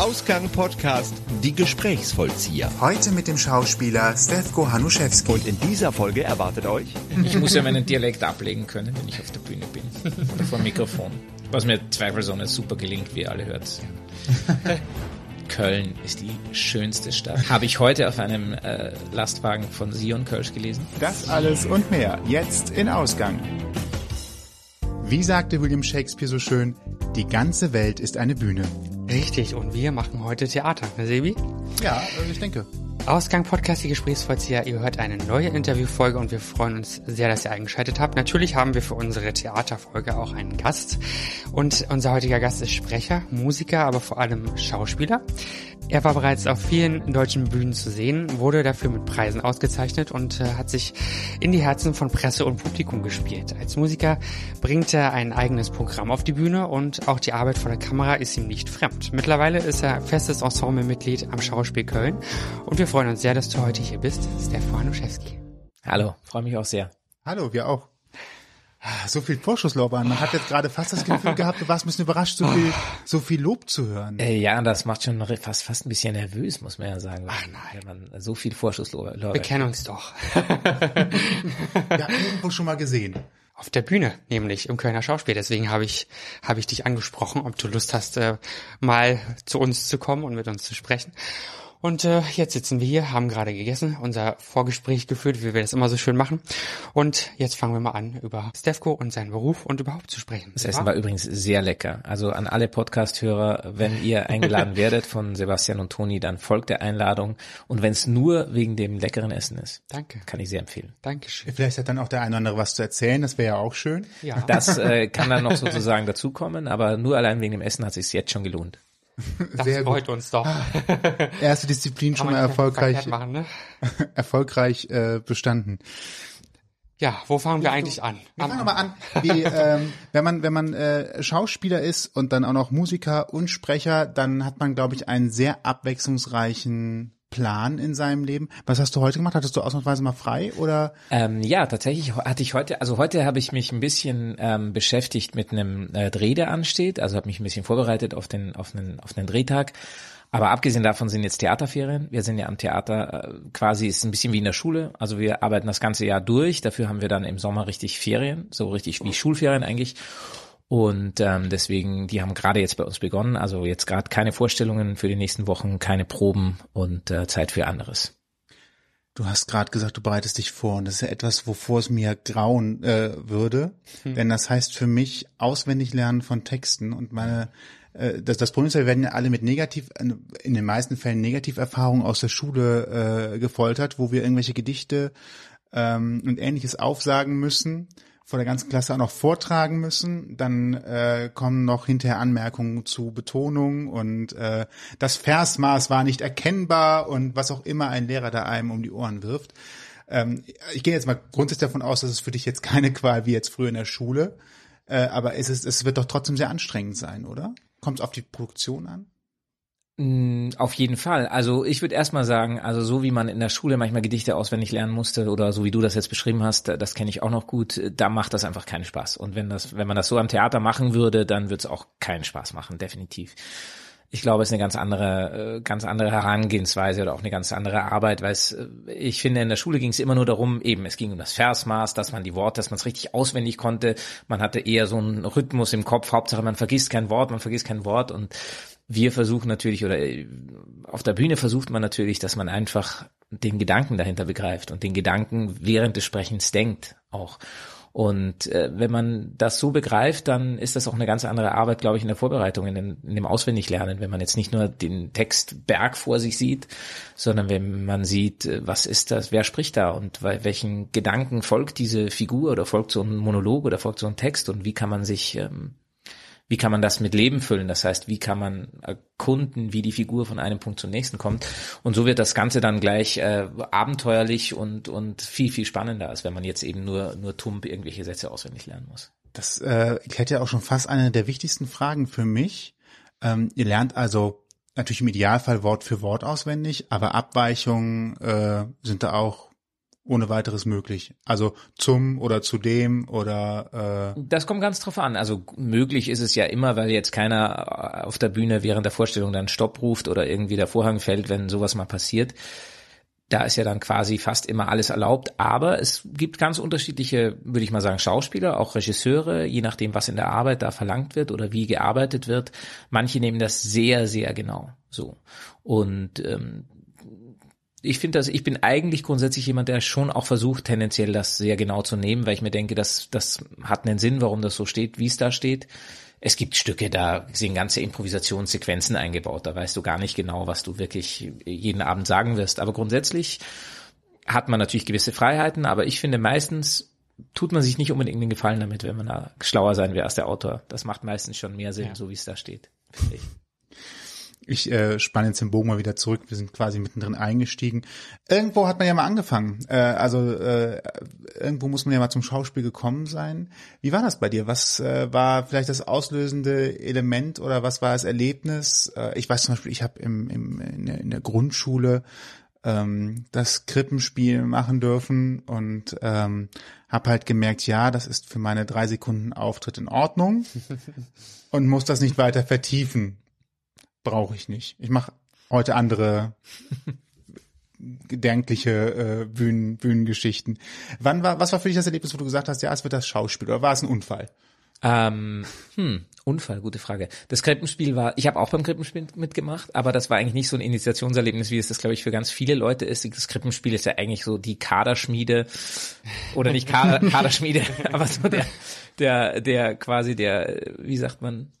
Ausgang Podcast Die Gesprächsvollzieher. Heute mit dem Schauspieler Stefko Hanuszewski. Und in dieser Folge erwartet euch Ich muss ja meinen Dialekt ablegen können, wenn ich auf der Bühne bin. Oder vor dem Mikrofon. Was mir zweifelsohne super gelingt, wie ihr alle hört. Köln ist die schönste Stadt. Habe ich heute auf einem äh, Lastwagen von Sion Kölsch gelesen. Das alles und mehr jetzt in Ausgang. Wie sagte William Shakespeare so schön, die ganze Welt ist eine Bühne. Richtig, und wir machen heute Theater, ne Sebi? Ja, ich denke. Ausgang Podcast, die Gesprächsvollzieher. Ihr hört eine neue Interviewfolge und wir freuen uns sehr, dass ihr eingeschaltet habt. Natürlich haben wir für unsere Theaterfolge auch einen Gast. Und unser heutiger Gast ist Sprecher, Musiker, aber vor allem Schauspieler. Er war bereits auf vielen deutschen Bühnen zu sehen, wurde dafür mit Preisen ausgezeichnet und äh, hat sich in die Herzen von Presse und Publikum gespielt. Als Musiker bringt er ein eigenes Programm auf die Bühne und auch die Arbeit vor der Kamera ist ihm nicht fremd. Mittlerweile ist er festes Ensemblemitglied am Schauspiel Köln und wir freuen uns sehr, dass du heute hier bist, Stefan Hanuszewski. Hallo, freue mich auch sehr. Hallo, wir auch. So viel Vorschusslorbeeren. Man hat jetzt gerade fast das Gefühl gehabt, du warst ein bisschen überrascht, so viel, so viel Lob zu hören. Äh, ja, das macht schon fast, fast ein bisschen nervös, muss man ja sagen. Ach nein. Wenn man so viel Vorschusslorbeeren. Wir kennen uns doch. Wir haben irgendwo schon mal gesehen. Auf der Bühne, nämlich im Kölner Schauspiel. Deswegen habe ich, habe ich dich angesprochen, ob du Lust hast, äh, mal zu uns zu kommen und mit uns zu sprechen. Und äh, jetzt sitzen wir hier, haben gerade gegessen, unser Vorgespräch geführt, wie wir das immer so schön machen. Und jetzt fangen wir mal an, über Stefko und seinen Beruf und überhaupt zu sprechen. Das Essen war übrigens sehr lecker. Also an alle Podcast-Hörer, wenn ihr eingeladen werdet von Sebastian und Toni, dann folgt der Einladung. Und wenn es nur wegen dem leckeren Essen ist, Danke. kann ich sehr empfehlen. Dankeschön. Vielleicht hat dann auch der eine oder andere was zu erzählen, das wäre ja auch schön. Ja. Das äh, kann dann noch sozusagen dazukommen, aber nur allein wegen dem Essen hat es sich jetzt schon gelohnt. Das sehr freut uns doch. Erste Disziplin schon mal erfolgreich, machen, ne? erfolgreich äh, bestanden. Ja, wo fangen wir eigentlich an? Wir fangen mal an, wie, ähm, wenn man wenn man äh, Schauspieler ist und dann auch noch Musiker und Sprecher, dann hat man, glaube ich, einen sehr abwechslungsreichen Plan in seinem Leben. Was hast du heute gemacht? Hattest du ausnahmsweise mal frei oder? Ähm, ja, tatsächlich hatte ich heute, also heute habe ich mich ein bisschen ähm, beschäftigt mit einem äh, Dreh, der ansteht. Also habe mich ein bisschen vorbereitet auf den, auf einen, auf einen Drehtag. Aber abgesehen davon sind jetzt Theaterferien. Wir sind ja am Theater äh, quasi, ist ein bisschen wie in der Schule. Also wir arbeiten das ganze Jahr durch. Dafür haben wir dann im Sommer richtig Ferien, so richtig wie Schulferien eigentlich. Und ähm, deswegen, die haben gerade jetzt bei uns begonnen. Also jetzt gerade keine Vorstellungen für die nächsten Wochen, keine Proben und äh, Zeit für anderes. Du hast gerade gesagt, du bereitest dich vor. Und das ist ja etwas, wovor es mir grauen äh, würde, denn das heißt für mich auswendig lernen von Texten. Und meine äh, das, das Problem ist, ja, wir werden ja alle mit negativ, in den meisten Fällen Negativerfahrungen aus der Schule äh, gefoltert, wo wir irgendwelche Gedichte ähm, und ähnliches aufsagen müssen, vor der ganzen Klasse auch noch vortragen müssen. Dann äh, kommen noch hinterher Anmerkungen zu Betonung und äh, das Versmaß war nicht erkennbar und was auch immer ein Lehrer da einem um die Ohren wirft. Ähm, ich gehe jetzt mal grundsätzlich davon aus, dass es für dich jetzt keine Qual wie jetzt früher in der Schule, äh, aber es, ist, es wird doch trotzdem sehr anstrengend sein, oder? Kommt es auf die Produktion an? Mm, Auf jeden Fall. Also ich würde erstmal sagen, also so wie man in der Schule manchmal Gedichte auswendig lernen musste oder so wie du das jetzt beschrieben hast, das kenne ich auch noch gut, da macht das einfach keinen Spaß. Und wenn das, wenn man das so am Theater machen würde, dann würde es auch keinen Spaß machen, definitiv. Ich glaube, es ist eine ganz andere, äh, ganz andere Herangehensweise oder auch eine ganz andere Arbeit, weil es, äh, ich finde, in der Schule ging es immer nur darum, eben, es ging um das Versmaß, dass man die Worte, dass man es richtig auswendig konnte. Man hatte eher so einen Rhythmus im Kopf, Hauptsache man vergisst kein Wort, man vergisst kein Wort und wir versuchen natürlich, oder äh, auf der Bühne versucht man natürlich, dass man einfach den Gedanken dahinter begreift und den Gedanken während des Sprechens denkt auch. Und äh, wenn man das so begreift, dann ist das auch eine ganz andere Arbeit, glaube ich, in der Vorbereitung, in, den, in dem Auswendiglernen, wenn man jetzt nicht nur den Textberg vor sich sieht, sondern wenn man sieht, äh, was ist das, wer spricht da und wel- welchen Gedanken folgt diese Figur oder folgt so ein Monolog oder folgt so ein Text und wie kann man sich ähm, wie kann man das mit Leben füllen? Das heißt, wie kann man erkunden, wie die Figur von einem Punkt zum nächsten kommt? Und so wird das Ganze dann gleich äh, abenteuerlich und, und viel, viel spannender, als wenn man jetzt eben nur, nur tump irgendwelche Sätze auswendig lernen muss. Das äh, erklärt ja auch schon fast eine der wichtigsten Fragen für mich. Ähm, ihr lernt also natürlich im Idealfall Wort für Wort auswendig, aber Abweichungen äh, sind da auch ohne weiteres möglich. Also zum oder zu dem oder äh Das kommt ganz drauf an. Also möglich ist es ja immer, weil jetzt keiner auf der Bühne während der Vorstellung dann Stopp ruft oder irgendwie der Vorhang fällt, wenn sowas mal passiert. Da ist ja dann quasi fast immer alles erlaubt, aber es gibt ganz unterschiedliche, würde ich mal sagen, Schauspieler, auch Regisseure, je nachdem, was in der Arbeit da verlangt wird oder wie gearbeitet wird. Manche nehmen das sehr, sehr genau so. Und ähm, ich finde das, ich bin eigentlich grundsätzlich jemand, der schon auch versucht, tendenziell das sehr genau zu nehmen, weil ich mir denke, dass das hat einen Sinn, warum das so steht, wie es da steht. Es gibt Stücke, da sind ganze Improvisationssequenzen eingebaut, da weißt du gar nicht genau, was du wirklich jeden Abend sagen wirst. Aber grundsätzlich hat man natürlich gewisse Freiheiten, aber ich finde meistens tut man sich nicht unbedingt den Gefallen damit, wenn man da schlauer sein will als der Autor. Das macht meistens schon mehr Sinn, ja. so wie es da steht, finde ich. Ich äh, spanne jetzt den Bogen mal wieder zurück. Wir sind quasi mittendrin eingestiegen. Irgendwo hat man ja mal angefangen. Äh, also äh, irgendwo muss man ja mal zum Schauspiel gekommen sein. Wie war das bei dir? Was äh, war vielleicht das auslösende Element oder was war das Erlebnis? Äh, ich weiß zum Beispiel, ich habe im, im, in, der, in der Grundschule ähm, das Krippenspiel machen dürfen und ähm, habe halt gemerkt, ja, das ist für meine drei Sekunden Auftritt in Ordnung und muss das nicht weiter vertiefen brauche ich nicht. Ich mache heute andere gedankliche äh, Bühnen, Bühnengeschichten. Wann war, was war für dich das Erlebnis, wo du gesagt hast, ja, es wird das Schauspiel oder war es ein Unfall? Ähm, hm, Unfall, gute Frage. Das Krippenspiel war, ich habe auch beim Krippenspiel mitgemacht, aber das war eigentlich nicht so ein Initiationserlebnis, wie es das, glaube ich, für ganz viele Leute ist. Das Krippenspiel ist ja eigentlich so die Kaderschmiede oder nicht Kader, Kaderschmiede, aber so der, der, der quasi der, wie sagt man,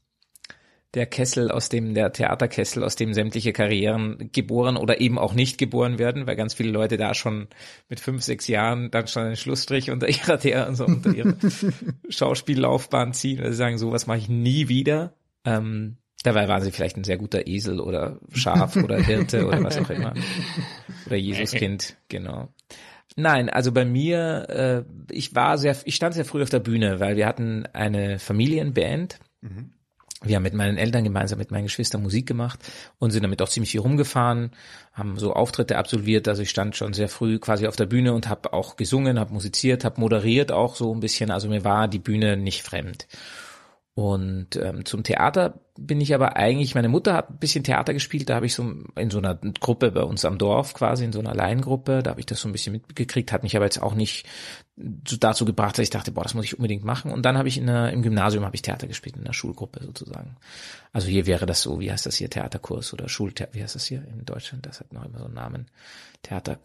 der Kessel, aus dem, der Theaterkessel, aus dem sämtliche Karrieren geboren oder eben auch nicht geboren werden, weil ganz viele Leute da schon mit fünf, sechs Jahren dann schon einen Schlussstrich unter ihrer, der, so unter ihrer Schauspiellaufbahn ziehen, weil sie sagen, sowas mache ich nie wieder. Ähm, dabei waren sie vielleicht ein sehr guter Esel oder Schaf oder Hirte oder was auch immer. Oder Jesuskind, genau. Nein, also bei mir, äh, ich war sehr, ich stand sehr früh auf der Bühne, weil wir hatten eine Familienband. Mhm wir haben mit meinen Eltern gemeinsam mit meinen Geschwistern Musik gemacht und sind damit auch ziemlich viel rumgefahren, haben so Auftritte absolviert. Also ich stand schon sehr früh quasi auf der Bühne und habe auch gesungen, habe musiziert, habe moderiert auch so ein bisschen. Also mir war die Bühne nicht fremd. Und ähm, zum Theater bin ich aber eigentlich, meine Mutter hat ein bisschen Theater gespielt, da habe ich so in so einer Gruppe bei uns am Dorf quasi, in so einer Laiengruppe, da habe ich das so ein bisschen mitgekriegt, hat mich aber jetzt auch nicht dazu gebracht, dass ich dachte, boah, das muss ich unbedingt machen. Und dann habe ich in der, im Gymnasium habe ich Theater gespielt, in der Schulgruppe sozusagen. Also hier wäre das so, wie heißt das hier, Theaterkurs oder Schultheater, wie heißt das hier in Deutschland? Das hat noch immer so einen Namen. Theater,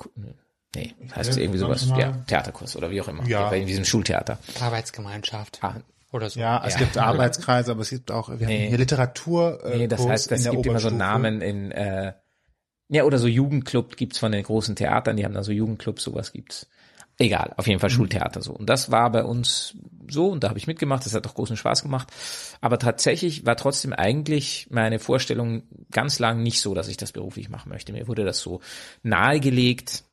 nee, heißt es irgendwie sowas, ja, Theaterkurs oder wie auch immer. Ja. Bei diesem Schultheater. Arbeitsgemeinschaft. Ah, oder so. Ja, es ja. gibt Arbeitskreise, aber es gibt auch wir nee. hier Literatur. Äh, nee, das Kurs heißt, es gibt immer so Namen in äh, ja oder so Jugendclub gibt's von den großen Theatern, die haben da so Jugendclubs, sowas gibt's. Egal, auf jeden Fall mhm. Schultheater so. Und das war bei uns so und da habe ich mitgemacht, das hat auch großen Spaß gemacht. Aber tatsächlich war trotzdem eigentlich meine Vorstellung ganz lang nicht so, dass ich das beruflich machen möchte. Mir wurde das so nahegelegt,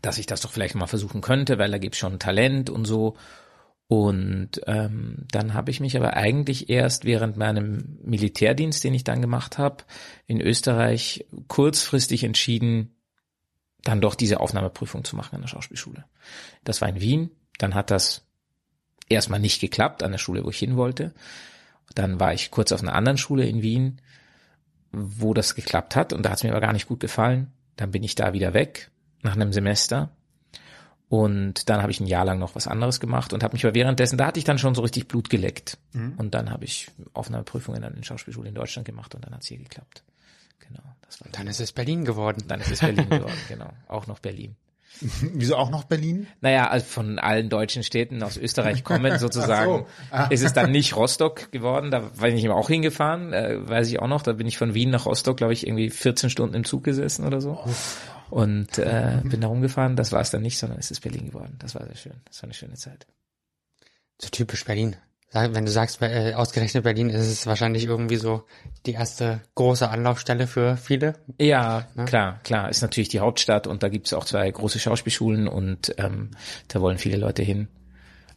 dass ich das doch vielleicht mal versuchen könnte, weil da gibt's schon Talent und so. Und ähm, dann habe ich mich aber eigentlich erst während meinem Militärdienst, den ich dann gemacht habe, in Österreich kurzfristig entschieden, dann doch diese Aufnahmeprüfung zu machen an der Schauspielschule. Das war in Wien. Dann hat das erstmal nicht geklappt an der Schule, wo ich hin wollte. Dann war ich kurz auf einer anderen Schule in Wien, wo das geklappt hat und da hat es mir aber gar nicht gut gefallen. Dann bin ich da wieder weg nach einem Semester und dann habe ich ein Jahr lang noch was anderes gemacht und habe mich aber währenddessen, da hatte ich dann schon so richtig Blut geleckt. Mhm. Und dann habe ich Aufnahmeprüfungen an den Schauspielschule in Deutschland gemacht und dann hat's hier geklappt. Genau. Das war dann ist es Berlin geworden. Dann ist es Berlin geworden, genau. Auch noch Berlin. Wieso auch noch Berlin? Naja, also von allen deutschen Städten aus Österreich kommen sozusagen, so. ah. ist es dann nicht Rostock geworden. Da bin ich immer auch hingefahren, äh, weiß ich auch noch. Da bin ich von Wien nach Rostock, glaube ich, irgendwie 14 Stunden im Zug gesessen oder so. Oh und äh, bin da rumgefahren. Das war es dann nicht, sondern es ist Berlin geworden. Das war sehr schön. Das war eine schöne Zeit. So typisch Berlin. Wenn du sagst, äh, ausgerechnet Berlin, ist es wahrscheinlich irgendwie so die erste große Anlaufstelle für viele. Ja, ja, klar, klar. Ist natürlich die Hauptstadt und da gibt es auch zwei große Schauspielschulen und ähm, da wollen viele Leute hin.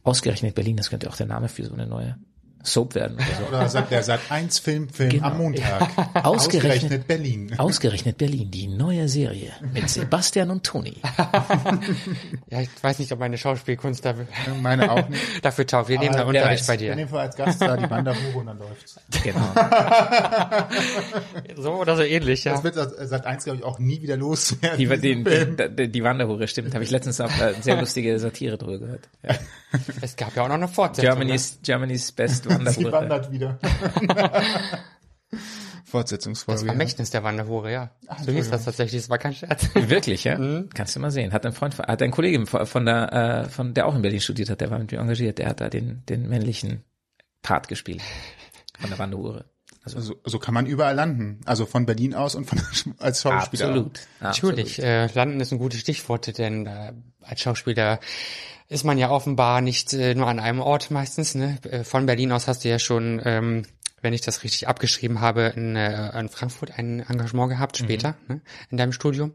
Ausgerechnet Berlin, das könnte auch der Name für so eine neue Soap werden oder so. Oder sagt der Sat 1 Film, Film Genau. am Montag. Ausgerechnet- Berlin. Ausgerechnet Berlin, die neue Serie mit Sebastian und Toni. Ja, ich weiß nicht, ob meine Schauspielkunst dafür, Meine auch nicht. dafür taugt. Wir nehmen da Unterricht bei In dir. dem Fall als Gast da die Wanderhure und dann läuft's. Genau. So oder so ähnlich, ja. Das wird Sat- Sat 1, glaube ich, auch nie wieder loswerden. Die, diesen die, die, die Wanderhure, stimmt. Habe ich letztens auch äh, sehr lustige Satire drüber gehört. Ja. Es gab ja auch noch eine Fortsetzung. Germany's, Germany's Best Sie Wanderhure. wandert wieder. Fortsetzungsfolge. Das Vermächtnis der Wanderhure, ja. So hieß das tatsächlich, das war kein Scherz. Wirklich, ja? Kannst du mal sehen. Hat ein Freund, hat ein Kollege von der, äh, von der auch in Berlin studiert hat, der war mit mir engagiert, der hat da den, den männlichen Part gespielt. Von der Wanderhure. Also, So, so kann man überall landen. Also von Berlin aus und von als Schauspieler. absolut. Natürlich, äh, landen ist ein gutes Stichwort, denn äh, als Schauspieler ist man ja offenbar nicht äh, nur an einem Ort meistens. Ne? Äh, Von Berlin aus hast du ja schon, ähm, wenn ich das richtig abgeschrieben habe, in, äh, in Frankfurt ein Engagement gehabt, später, ne? in deinem Studium.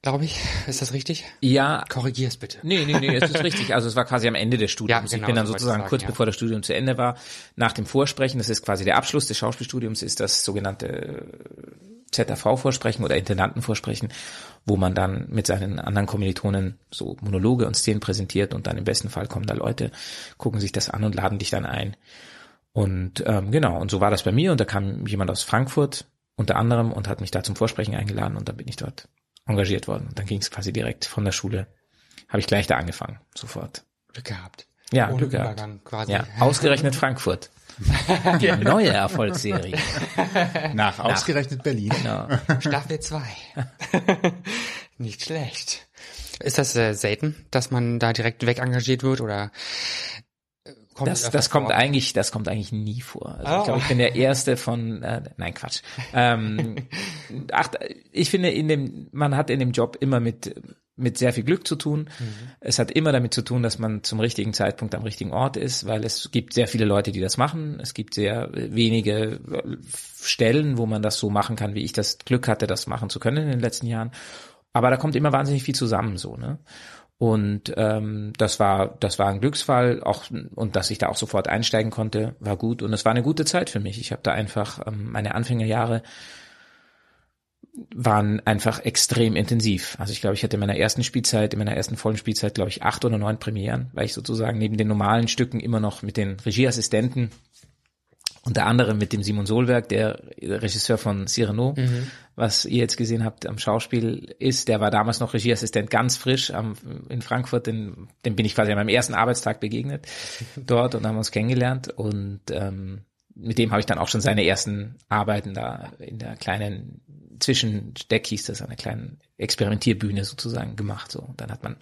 Glaube ich. Ist das richtig? Ja, Korrigier es bitte. Nee, nee, nee, das ist richtig. Also es war quasi am Ende des Studiums. Ja, genau, ich bin dann sozusagen sagen, kurz ja. bevor das Studium zu Ende war, nach dem Vorsprechen, das ist quasi der Abschluss des Schauspielstudiums, ist das sogenannte ZAV-Vorsprechen oder Intendantenvorsprechen, wo man dann mit seinen anderen Kommilitonen so Monologe und Szenen präsentiert und dann im besten Fall kommen da Leute, gucken sich das an und laden dich dann ein. Und ähm, genau, und so war das bei mir und da kam jemand aus Frankfurt unter anderem und hat mich da zum Vorsprechen eingeladen und dann bin ich dort engagiert worden. Und dann ging es quasi direkt von der Schule, habe ich gleich da angefangen, sofort. Glück gehabt. Ja, Ohne Glück gehabt. Quasi. Ja, ausgerechnet Frankfurt. Die neue Erfolgsserie. Nach ausgerechnet Berlin. Genau. Staffel 2. Nicht schlecht. Ist das äh, selten, dass man da direkt weg engagiert wird oder äh, kommt Das, das kommt vor? eigentlich, das kommt eigentlich nie vor. Also Oh. ich glaube, ich bin der erste von, äh, nein Quatsch. Ähm, ach, ich finde, in dem, man hat in dem Job immer mit mit sehr viel Glück zu tun. Es hat immer damit zu tun, dass man zum richtigen Zeitpunkt am richtigen Ort ist, weil es gibt sehr viele Leute, die das machen. Es gibt sehr wenige äh, Stellen, wo man das so machen kann, wie ich das Glück hatte, das machen zu können in den letzten Jahren. Aber da kommt immer wahnsinnig viel zusammen, so ne. Und ähm, das war das war ein Glücksfall, auch und dass ich da auch sofort einsteigen konnte, war gut und es war eine gute Zeit für mich. Ich habe da einfach ähm, meine Anfängerjahre waren einfach extrem intensiv. Also ich glaube, ich hatte in meiner ersten Spielzeit, in meiner ersten vollen Spielzeit, glaube ich, acht oder neun Premieren, weil ich sozusagen neben den normalen Stücken immer noch mit den Regieassistenten unter anderem mit dem Simon Solberg, der Regisseur von Cyrano, was ihr jetzt gesehen habt am Schauspiel ist, der war damals noch Regieassistent ganz frisch am, in Frankfurt, den, dem bin ich quasi an meinem ersten Arbeitstag begegnet dort und haben uns kennengelernt und ähm, mit dem habe ich dann auch schon seine ersten Arbeiten da in der kleinen Zwischendeck hieß das, an einer kleinen Experimentierbühne sozusagen gemacht. So, und dann hat man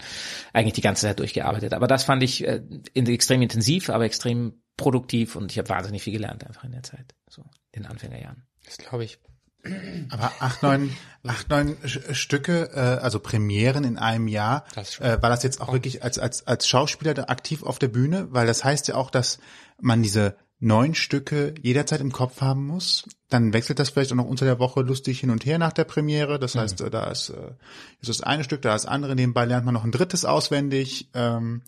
eigentlich die ganze Zeit durchgearbeitet. Aber das fand ich äh, in, extrem intensiv, aber extrem produktiv und ich habe wahnsinnig viel gelernt einfach in der Zeit, so in den Anfängerjahren. Das glaube ich. Aber acht, neun, acht, neun Stücke, äh, also Premieren in einem Jahr, Das äh, war das jetzt auch wirklich als, als, als Schauspieler da aktiv auf der Bühne? Weil das heißt ja auch, dass man diese neun Stücke jederzeit im Kopf haben muss. Dann wechselt das vielleicht auch noch unter der Woche lustig hin und her nach der Premiere. Das heißt, äh, da ist, äh, ist das eine Stück, da ist das andere. Nebenbei lernt man noch ein drittes auswendig. Ähm,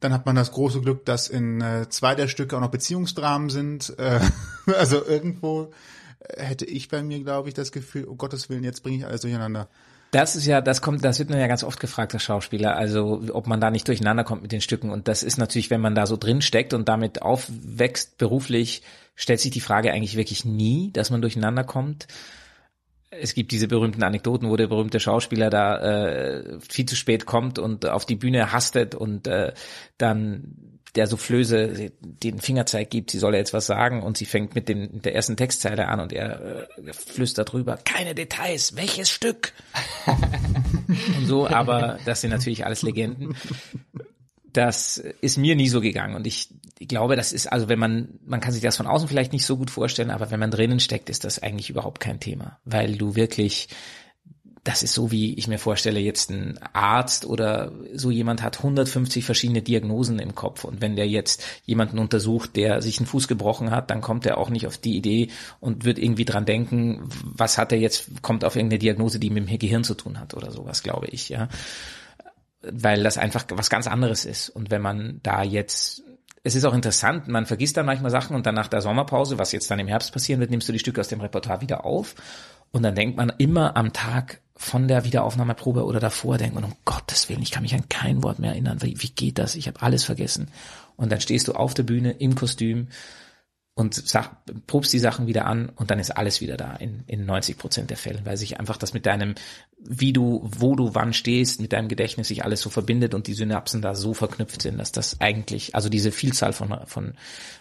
dann hat man das große Glück, dass in äh, zwei der Stücke auch noch Beziehungsdramen sind. Äh, also irgendwo äh, hätte ich bei mir, glaube ich, das Gefühl, um Gottes Willen, jetzt bringe ich alles durcheinander. Das ist ja, das kommt, das wird man ja ganz oft gefragt als Schauspieler, also ob man da nicht durcheinander kommt mit den Stücken. Und das ist natürlich, wenn man da so drin steckt und damit aufwächst beruflich, stellt sich die Frage eigentlich wirklich nie, dass man durcheinander kommt. Es gibt diese berühmten Anekdoten, wo der berühmte Schauspieler da äh, viel zu spät kommt und auf die Bühne hastet und äh, dann der Soufflöse den Fingerzeig gibt, sie soll jetzt was sagen und sie fängt mit, dem, mit der ersten Textzeile an und er äh, flüstert drüber, keine Details, welches Stück? und so, aber das sind natürlich alles Legenden. Das ist mir nie so gegangen und ich, ich glaube, das ist, also wenn man, man kann sich das von außen vielleicht nicht so gut vorstellen, aber wenn man drinnen steckt, ist das eigentlich überhaupt kein Thema, weil du wirklich, das ist so, wie ich mir vorstelle, jetzt ein Arzt oder so jemand hat 150 verschiedene Diagnosen im Kopf. Und wenn der jetzt jemanden untersucht, der sich einen Fuß gebrochen hat, dann kommt er auch nicht auf die Idee und wird irgendwie dran denken, was hat er jetzt, kommt auf irgendeine Diagnose, die mit dem Gehirn zu tun hat oder sowas, glaube ich, ja. Weil das einfach was ganz anderes ist. Und wenn man da jetzt es ist auch interessant, man vergisst dann manchmal Sachen und dann nach der Sommerpause, was jetzt dann im Herbst passieren wird, nimmst du die Stücke aus dem Repertoire wieder auf. Und dann denkt man immer am Tag von der Wiederaufnahmeprobe oder davor, denkt man, um Gottes Willen, ich kann mich an kein Wort mehr erinnern, wie, wie geht das? Ich habe alles vergessen. Und dann stehst du auf der Bühne im Kostüm und sag, probst die Sachen wieder an und dann ist alles wieder da in, in 90 Prozent der Fälle, weil sich einfach das mit deinem, wie du, wo du wann stehst, mit deinem Gedächtnis sich alles so verbindet und die Synapsen da so verknüpft sind, dass das eigentlich, also diese Vielzahl von, von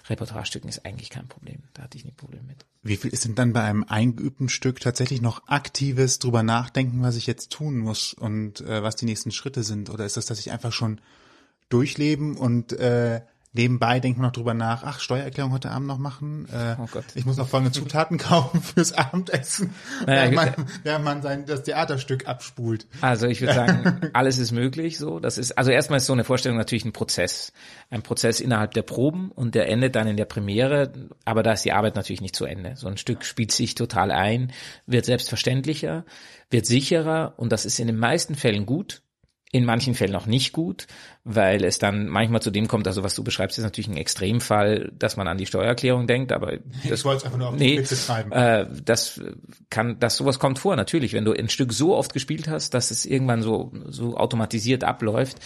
Repertoirestücken ist eigentlich kein Problem. Da hatte ich nie Problem mit. Wie viel ist denn dann bei einem eingeübten Stück tatsächlich noch aktives drüber nachdenken, was ich jetzt tun muss und äh, was die nächsten Schritte sind? Oder ist das, dass ich einfach schon durchleben und äh, Nebenbei denkt man noch drüber nach, ach, Steuererklärung heute Abend noch machen. Äh, oh Gott. Ich muss noch folgende Zutaten kaufen fürs Abendessen, naja, während, man, während man sein, das Theaterstück abspult. Also ich würde sagen, alles ist möglich so. Das ist, also erstmal ist so eine Vorstellung natürlich ein Prozess. Ein Prozess innerhalb der Proben und der endet dann in der Premiere, aber da ist die Arbeit natürlich nicht zu Ende. So ein Stück spielt sich total ein, wird selbstverständlicher, wird sicherer und das ist in den meisten Fällen gut in manchen Fällen auch nicht gut, weil es dann manchmal zu dem kommt, also was du beschreibst, ist natürlich ein Extremfall, dass man an die Steuererklärung denkt, aber das, ich wollte es einfach nur auf nee, die treiben. Äh, das kann, dass sowas kommt vor, natürlich, wenn du ein Stück so oft gespielt hast, dass es irgendwann so, so automatisiert abläuft.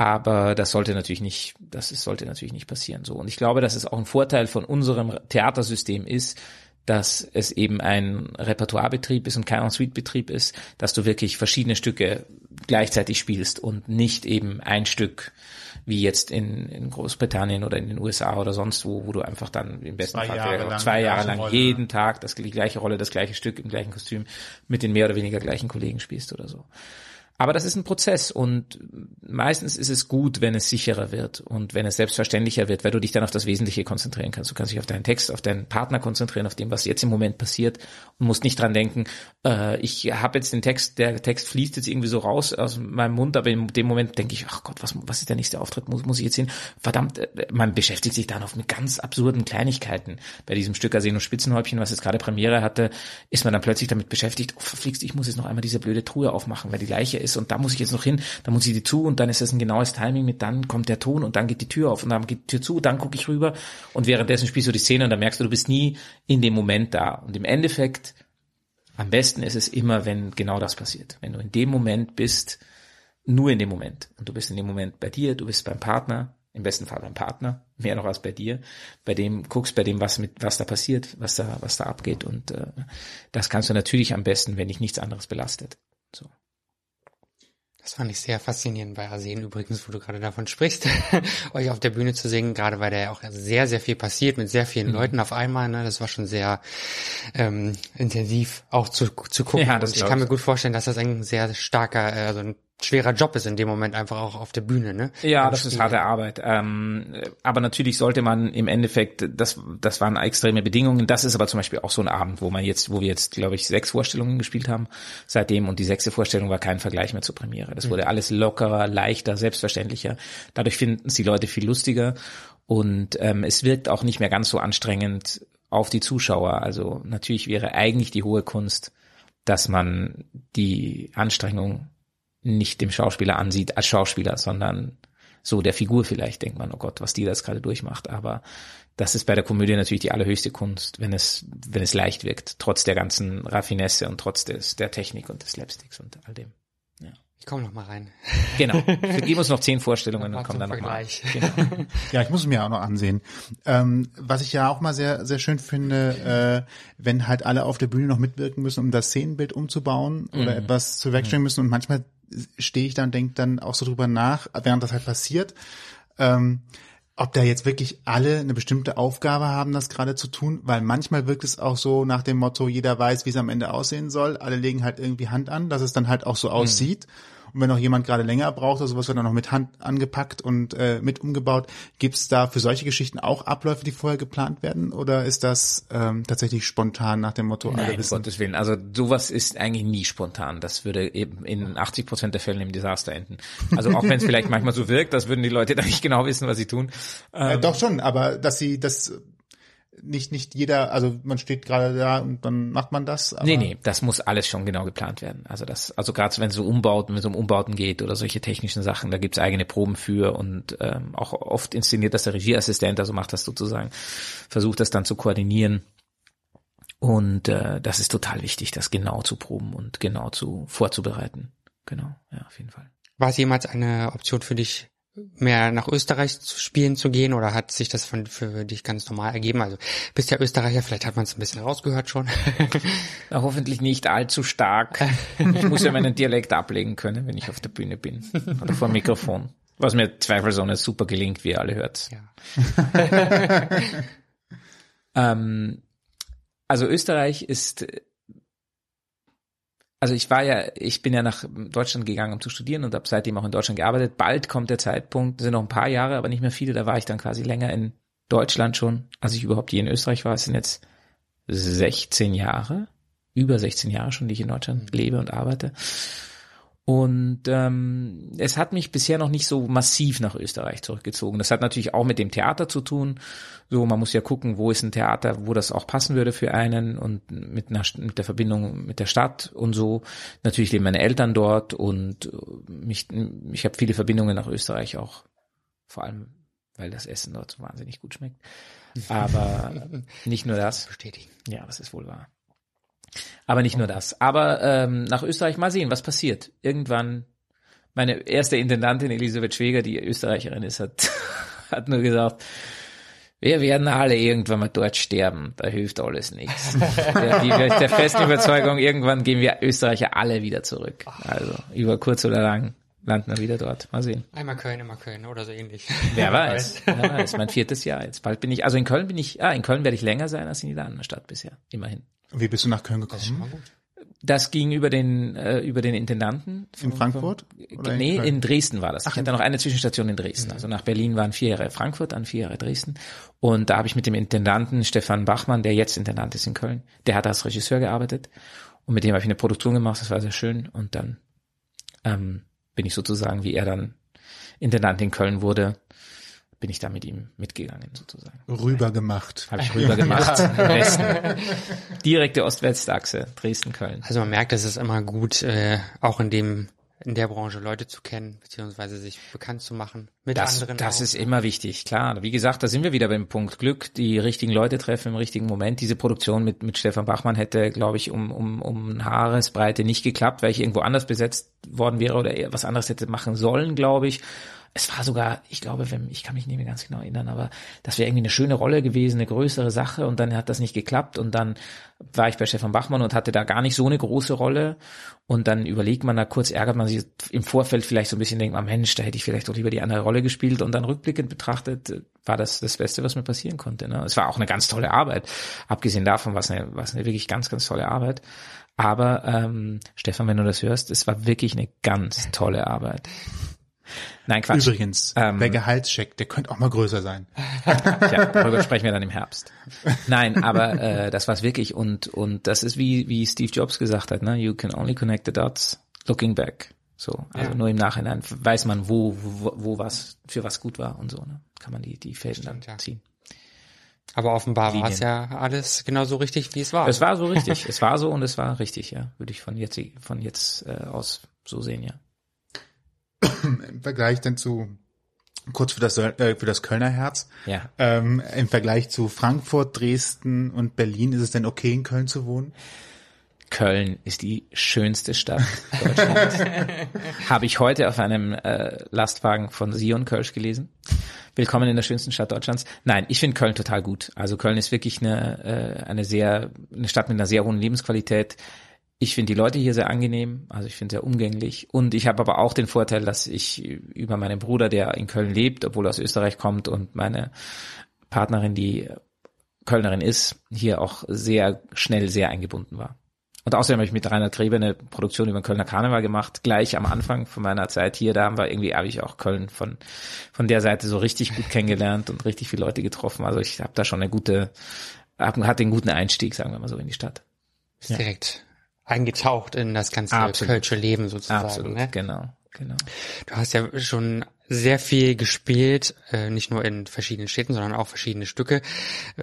Aber das sollte natürlich nicht, das sollte natürlich nicht passieren, so. Und ich glaube, dass es auch ein Vorteil von unserem Theatersystem ist, dass es eben ein Repertoirebetrieb ist und kein Ensuite-Betrieb ist, dass du wirklich verschiedene Stücke gleichzeitig spielst und nicht eben ein Stück wie jetzt in, in Großbritannien oder in den USA oder sonst wo, wo du einfach dann im besten zwei Fall Jahre zwei Jahre lang Rolle. jeden Tag das, die gleiche Rolle, das gleiche Stück im gleichen Kostüm mit den mehr oder weniger gleichen Kollegen spielst oder so. Aber das ist ein Prozess und meistens ist es gut, wenn es sicherer wird und wenn es selbstverständlicher wird, weil du dich dann auf das Wesentliche konzentrieren kannst. Du kannst dich auf deinen Text, auf deinen Partner konzentrieren, auf dem, was jetzt im Moment passiert und musst nicht dran denken, äh, ich habe jetzt den Text, der Text fließt jetzt irgendwie so raus aus meinem Mund, aber in dem Moment denke ich, ach Gott, was, was ist der nächste Auftritt? Muss, muss ich jetzt sehen? Verdammt, äh, man beschäftigt sich dann oft mit ganz absurden Kleinigkeiten. Bei diesem Stück Arseno Spitzenhäubchen, was jetzt gerade Premiere hatte, ist man dann plötzlich damit beschäftigt, oh verflixt, ich muss jetzt noch einmal diese blöde Truhe aufmachen, weil die Leiche ist und da muss ich jetzt noch hin, da muss ich die zu und dann ist das ein genaues Timing mit dann kommt der Ton und dann geht die Tür auf und dann geht die Tür zu, dann gucke ich rüber und währenddessen spielst du die Szene und dann merkst du, du bist nie in dem Moment da. Und im Endeffekt, am besten ist es immer, wenn genau das passiert. Wenn du in dem Moment bist, nur in dem Moment. Und du bist in dem Moment bei dir, du bist beim Partner, im besten Fall beim Partner, mehr noch als bei dir, bei dem guckst, bei dem was mit was da passiert, was da was da abgeht und äh, das kannst du natürlich am besten, wenn dich nichts anderes belastet. So. Das fand ich sehr faszinierend bei Arsen übrigens, wo du gerade davon sprichst, euch auf der Bühne zu singen, gerade weil da ja auch sehr, sehr viel passiert mit sehr vielen mhm. Leuten auf einmal. Ne? Das war schon sehr ähm, intensiv auch zu, zu gucken. Ja, das Und ich kann mir gut vorstellen, dass das ein sehr starker, äh, also ein schwerer Job ist in dem Moment einfach auch auf der Bühne, ne? Ja, das ist harte Arbeit. Ähm, aber natürlich sollte man im Endeffekt, das, das waren extreme Bedingungen. Das ist aber zum Beispiel auch so ein Abend, wo man jetzt, wo wir jetzt, glaube ich, sechs Vorstellungen gespielt haben seitdem und die sechste Vorstellung war kein Vergleich mehr zur Premiere. Das wurde alles lockerer, leichter, selbstverständlicher. Dadurch finden es die Leute viel lustiger und ähm, es wirkt auch nicht mehr ganz so anstrengend auf die Zuschauer. Also natürlich wäre eigentlich die hohe Kunst, dass man die Anstrengung nicht dem Schauspieler ansieht als Schauspieler, sondern so der Figur vielleicht denkt man, oh Gott, was die das gerade durchmacht. Aber das ist bei der Komödie natürlich die allerhöchste Kunst, wenn es, wenn es leicht wirkt, trotz der ganzen Raffinesse und trotz des, der Technik und des Slapsticks und all dem. Ja. Ich komme noch mal rein. Genau. Wir geben uns noch zehn Vorstellungen und kommen dann noch mal. Genau. Ja, ich muss es mir auch noch ansehen. Ähm, was ich ja auch mal sehr, sehr schön finde, äh, wenn halt alle auf der Bühne noch mitwirken müssen, um das Szenenbild umzubauen oder mhm. etwas zu wegstellen mhm. müssen und manchmal stehe ich dann, denke dann auch so drüber nach, während das halt passiert, ähm, ob da jetzt wirklich alle eine bestimmte Aufgabe haben, das gerade zu tun, weil manchmal wirkt es auch so nach dem Motto, jeder weiß, wie es am Ende aussehen soll, alle legen halt irgendwie Hand an, dass es dann halt auch so mhm. Und wenn noch jemand gerade länger braucht oder sowas, wird dann noch mit Hand angepackt und äh, mit umgebaut. Gibt es da für solche Geschichten auch Abläufe, die vorher geplant werden? Oder ist das ähm, tatsächlich spontan nach dem Motto Nein, alle wissen? Um Gottes Willen. Also sowas ist eigentlich nie spontan. Das würde eben in 80 Prozent der Fälle im Desaster enden. Also auch wenn es vielleicht manchmal so wirkt, das würden die Leute da nicht genau wissen, was sie tun. Ähm, äh, doch schon, aber dass sie das nicht, nicht jeder, also man steht gerade da und dann macht man das. Aber nee, nee, das muss alles schon genau geplant werden. Also das, also gerade wenn es so Umbauten, wenn es um Umbauten geht oder solche technischen Sachen, da gibt's eigene Proben für und ähm, auch oft inszeniert das der Regieassistent, also macht das sozusagen, versucht das dann zu koordinieren. Und äh, das ist total wichtig, das genau zu proben und genau zu vorzubereiten. Genau, ja, auf jeden Fall. War es jemals eine Option für dich, mehr nach Österreich zu spielen zu gehen oder hat sich das von, für dich ganz normal ergeben? Also bist ja Österreicher, vielleicht hat man es ein bisschen rausgehört schon. Na, hoffentlich nicht allzu stark. Ich muss ja meinen Dialekt ablegen können, wenn ich auf der Bühne bin oder vor dem Mikrofon. Was mir zweifelsohne super gelingt, wie ihr alle hört. Ja. ähm, also Österreich ist also ich war ja, ich bin ja nach Deutschland gegangen, um zu studieren und habe seitdem auch in Deutschland gearbeitet. Bald kommt der Zeitpunkt, sind noch ein paar Jahre, aber nicht mehr viele, da war ich dann quasi länger in Deutschland schon, als ich überhaupt je in Österreich war. Es sind jetzt 16 Jahre, über 16 Jahre schon, die ich in Deutschland lebe und arbeite. Und ähm, es hat mich bisher noch nicht so massiv nach Österreich zurückgezogen. Das hat natürlich auch mit dem Theater zu tun. So, man muss ja gucken, wo ist ein Theater, wo das auch passen würde für einen und mit, einer, mit der Verbindung mit der Stadt und so. Natürlich leben meine Eltern dort und mich, ich habe viele Verbindungen nach Österreich auch. Vor allem, weil das Essen dort so wahnsinnig gut schmeckt. Aber nicht nur das. Bestätigen. Ja, das ist wohl wahr. Aber nicht nur das. Aber ähm, nach Österreich mal sehen, was passiert. Irgendwann, meine erste Intendantin Elisabeth Schweger, die Österreicherin ist, hat, hat nur gesagt, wir werden alle irgendwann mal dort sterben. Da hilft alles nichts. der, die, der festen Überzeugung, irgendwann gehen wir Österreicher alle wieder zurück. Also über kurz oder lang landen wir wieder dort. Mal sehen. Einmal Köln, immer Köln oder so ähnlich. Wer weiß. Wer weiß. Mein viertes Jahr jetzt. Bald bin ich, also in Köln bin ich, ah, in Köln werde ich länger sein als in jeder anderen Stadt bisher. Immerhin. Wie bist du nach Köln gekommen? Das ging über den äh, über den Intendanten. Von, in Frankfurt? Oder nee, in, in, Dresden war das. Ach, ich hatte noch eine Zwischenstation in Dresden. Mhm. Also nach Berlin waren vier Jahre Frankfurt, dann vier Jahre Dresden. Und da habe ich mit dem Intendanten Stefan Bachmann, der jetzt Intendant ist in Köln, der hat als Regisseur gearbeitet. Und mit dem habe ich eine Produktion gemacht, das war sehr schön. Und dann ähm, bin ich sozusagen, wie er dann Intendant in Köln wurde, bin ich da mit ihm mitgegangen sozusagen. Rüber gemacht. Habe ich rüber gemacht. Westen. Direkte Ost-West-Achse, Dresden-Köln. Also man merkt, es ist immer gut, äh, auch in dem in der Branche Leute zu kennen, beziehungsweise sich bekannt zu machen mit das, anderen. Das auch. ist immer wichtig, klar. Wie gesagt, da sind wir wieder beim Punkt Glück, die richtigen Leute treffen im richtigen Moment. Diese Produktion mit, mit Stefan Bachmann hätte, glaube ich, um, um, um Haaresbreite nicht geklappt, weil ich irgendwo anders besetzt worden wäre oder was anderes hätte machen sollen, glaube ich es war sogar, ich glaube, wenn, ich kann mich nicht mehr ganz genau erinnern, aber das wäre irgendwie eine schöne Rolle gewesen, eine größere Sache und dann hat das nicht geklappt und dann war ich bei Stefan Bachmann und hatte da gar nicht so eine große Rolle und dann überlegt man da kurz, ärgert man sich im Vorfeld vielleicht so ein bisschen, denkt man, Mensch, da hätte ich vielleicht doch lieber die andere Rolle gespielt und dann rückblickend betrachtet war das das Beste, was mir passieren konnte. Ne? Es war auch eine ganz tolle Arbeit, abgesehen davon war es eine, war es eine wirklich ganz, ganz tolle Arbeit. Aber ähm, Stefan, wenn du das hörst, es war wirklich eine ganz tolle Arbeit. Nein, Quatsch. Übrigens, ähm, der Gehaltscheck, der könnte auch mal größer sein. ja, darüber sprechen wir dann im Herbst. Nein, aber äh, das war's wirklich und und das ist wie wie Steve Jobs gesagt hat, ne? You can only connect the dots looking back. So, also ja. nur im Nachhinein weiß man, wo, wo wo was für was gut war und so, ne? Kann man die die Fäden dann ja. ziehen. Aber offenbar war es ja alles genau so richtig, wie es war. Es war so richtig. es war so und es war richtig, ja. Würde ich von jetzt von jetzt äh, aus so sehen, ja im Vergleich dann zu kurz für das äh, für das Kölner Herz. Ja. Ähm, Im Vergleich zu Frankfurt, Dresden und Berlin ist es denn okay in Köln zu wohnen? Köln ist die schönste Stadt Deutschlands. Habe ich heute auf einem äh, Lastwagen von Sion Kölsch gelesen. Willkommen in der schönsten Stadt Deutschlands. Nein, ich finde Köln total gut. Also Köln ist wirklich eine, äh, eine sehr, eine Stadt mit einer sehr hohen Lebensqualität. Ich finde die Leute hier sehr angenehm, also ich finde sehr umgänglich. Und ich habe aber auch den Vorteil, dass ich über meinen Bruder, der in Köln lebt, obwohl er aus Österreich kommt, und meine Partnerin, die Kölnerin ist, hier auch sehr schnell sehr eingebunden war. Und außerdem habe ich mit Rainer Grebe eine Produktion über den Kölner Karneval gemacht, gleich am Anfang von meiner Zeit hier. Da haben wir irgendwie, habe ich auch Köln von, von der Seite so richtig gut kennengelernt und richtig viele Leute getroffen. Also ich habe da schon eine gute, hatte einen guten Einstieg, sagen wir mal so, in die Stadt. Ja. Direkt eingetaucht in das ganze Absolut. Kölsche Leben sozusagen. Absolut, ne? genau, genau. Du hast ja schon sehr viel gespielt, äh, nicht nur in verschiedenen Städten, sondern auch verschiedene Stücke.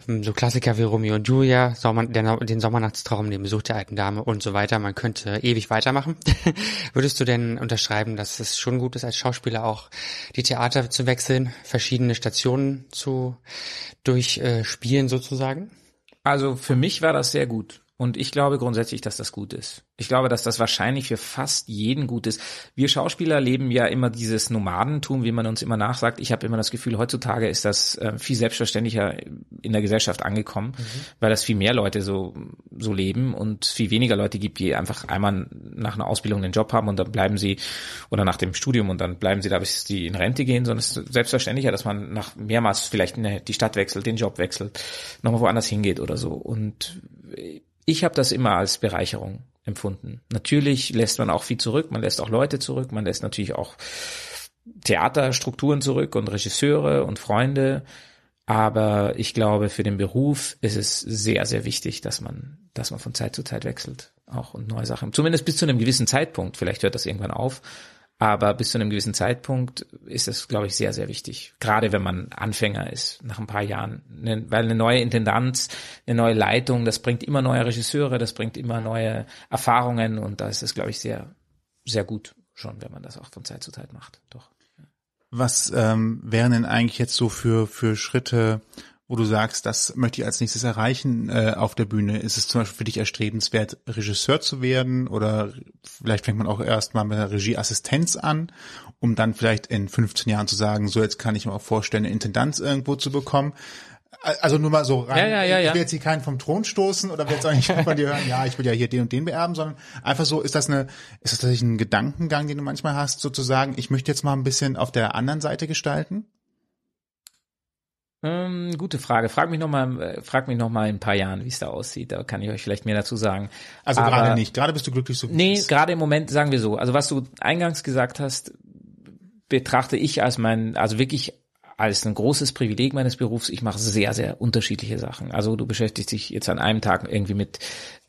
Ähm, so Klassiker wie Romeo und Julia, Sommer, der, den Sommernachtstraum, den Besuch der alten Dame und so weiter. Man könnte ewig weitermachen. Würdest du denn unterschreiben, dass es schon gut ist, als Schauspieler auch die Theater zu wechseln, verschiedene Stationen zu durchspielen sozusagen? Also für mich war das sehr gut. Und ich glaube grundsätzlich, dass das gut ist. Ich glaube, dass das wahrscheinlich für fast jeden gut ist. Wir Schauspieler leben ja immer dieses Nomadentum, wie man uns immer nachsagt. Ich habe immer das Gefühl, heutzutage ist das äh, viel selbstverständlicher in der Gesellschaft angekommen, mhm. weil das viel mehr Leute so, so leben und viel weniger Leute gibt, die einfach einmal nach einer Ausbildung einen Job haben und dann bleiben sie, oder nach dem Studium und dann bleiben sie da, bis die in Rente gehen, sondern es ist selbstverständlicher, dass man nach mehrmals vielleicht die Stadt wechselt, den Job wechselt, nochmal woanders hingeht oder so. Und ich habe das immer als Bereicherung empfunden. Natürlich lässt man auch viel zurück, man lässt auch Leute zurück, man lässt natürlich auch Theaterstrukturen zurück und Regisseure und Freunde. Aber ich glaube, für den Beruf ist es sehr, sehr wichtig, dass man, dass man von Zeit zu Zeit wechselt, auch und neue Sachen. Zumindest bis zu einem gewissen Zeitpunkt. Vielleicht hört das irgendwann auf. Aber bis zu einem gewissen Zeitpunkt ist es, glaube ich, sehr, sehr wichtig. Gerade wenn man Anfänger ist, nach ein paar Jahren. Ne, weil eine neue Intendanz, eine neue Leitung, das bringt immer neue Regisseure, das bringt immer neue Erfahrungen und da ist es, glaube ich, sehr, sehr gut schon, wenn man das auch von Zeit zu Zeit macht. Doch. Was ähm, wären denn eigentlich jetzt so für, für Schritte wo du sagst, das möchte ich als nächstes erreichen äh, auf der Bühne? Ist es zum Beispiel für dich erstrebenswert, Regisseur zu werden? Oder vielleicht fängt man auch erstmal mit der Regieassistenz an, um dann vielleicht in 15 Jahren zu sagen, so jetzt kann ich mir auch vorstellen, eine Intendanz irgendwo zu bekommen. Also nur mal so rein, ja, ja, ja, ich will jetzt hier keinen vom Thron stoßen oder will jetzt auch nicht von dir hören, ja, ich will ja hier den und den beerben, sondern einfach so, ist das eine, ist das tatsächlich ein Gedankengang, den du manchmal hast, sozusagen, ich möchte jetzt mal ein bisschen auf der anderen Seite gestalten? Ähm, gute Frage. Frag mich noch mal, äh, frag mich noch mal in ein paar Jahren, wie es da aussieht. Da kann ich euch vielleicht mehr dazu sagen. Also Aber, gerade nicht. Gerade bist du glücklich so. Nee, gerade im Moment sagen wir so. Also was du eingangs gesagt hast, betrachte ich als mein, also wirklich als ein großes Privileg meines Berufs. Ich mache sehr, sehr unterschiedliche Sachen. Also du beschäftigst dich jetzt an einem Tag irgendwie mit,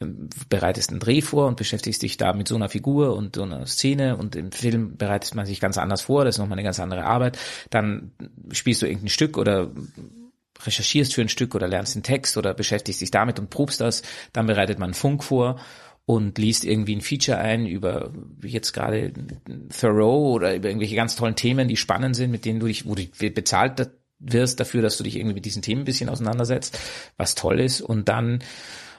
ähm, bereitest einen Dreh vor und beschäftigst dich da mit so einer Figur und so einer Szene und im Film bereitet man sich ganz anders vor. Das ist nochmal eine ganz andere Arbeit. Dann spielst du irgendein Stück oder recherchierst für ein Stück oder lernst einen Text oder beschäftigst dich damit und probst das. Dann bereitet man Funk vor und liest irgendwie ein Feature ein über wie jetzt gerade Thoreau oder über irgendwelche ganz tollen Themen, die spannend sind, mit denen du dich, wo du bezahlt wirst dafür, dass du dich irgendwie mit diesen Themen ein bisschen auseinandersetzt, was toll ist. Und dann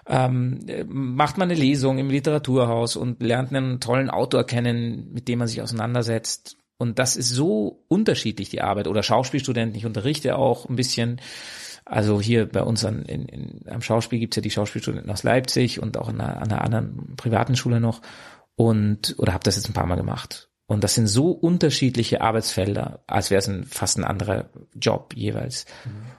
ähm, macht man eine Lesung im Literaturhaus und lernt einen tollen Autor kennen, mit dem man sich auseinandersetzt. Und das ist so unterschiedlich, die Arbeit. Oder Schauspielstudenten, ich unterrichte auch ein bisschen also hier bei uns an, in, in, am Schauspiel gibt's ja die Schauspielstudenten aus Leipzig und auch an einer, an einer anderen privaten Schule noch. Und, oder habe das jetzt ein paar Mal gemacht. Und das sind so unterschiedliche Arbeitsfelder, als wäre es ein, fast ein anderer Job jeweils. Mhm.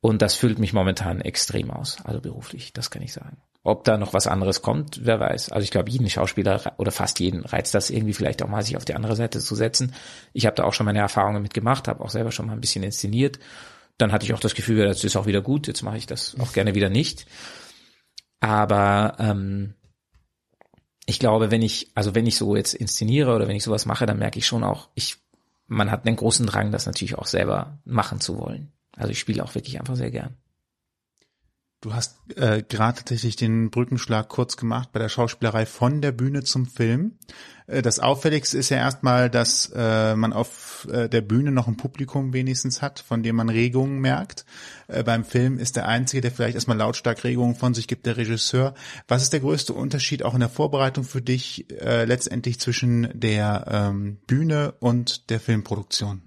Und das füllt mich momentan extrem aus, also beruflich, das kann ich sagen. Ob da noch was anderes kommt, wer weiß. Also ich glaube, jeden Schauspieler oder fast jeden reizt das irgendwie vielleicht auch mal, sich auf die andere Seite zu setzen. Ich habe da auch schon meine Erfahrungen mitgemacht, habe auch selber schon mal ein bisschen inszeniert dann hatte ich auch das Gefühl, das ist auch wieder gut, jetzt mache ich das auch gerne wieder nicht. Aber ähm, ich glaube, wenn ich, also wenn ich so jetzt inszeniere oder wenn ich sowas mache, dann merke ich schon auch, ich, man hat einen großen Drang, das natürlich auch selber machen zu wollen. Also ich spiele auch wirklich einfach sehr gern. Du hast äh, gerade tatsächlich den Brückenschlag kurz gemacht bei der Schauspielerei von der Bühne zum Film. Äh, das Auffälligste ist ja erstmal, dass äh, man auf äh, der Bühne noch ein Publikum wenigstens hat, von dem man Regungen merkt. Äh, beim Film ist der Einzige, der vielleicht erstmal lautstark Regungen von sich gibt, der Regisseur. Was ist der größte Unterschied auch in der Vorbereitung für dich äh, letztendlich zwischen der ähm, Bühne und der Filmproduktion?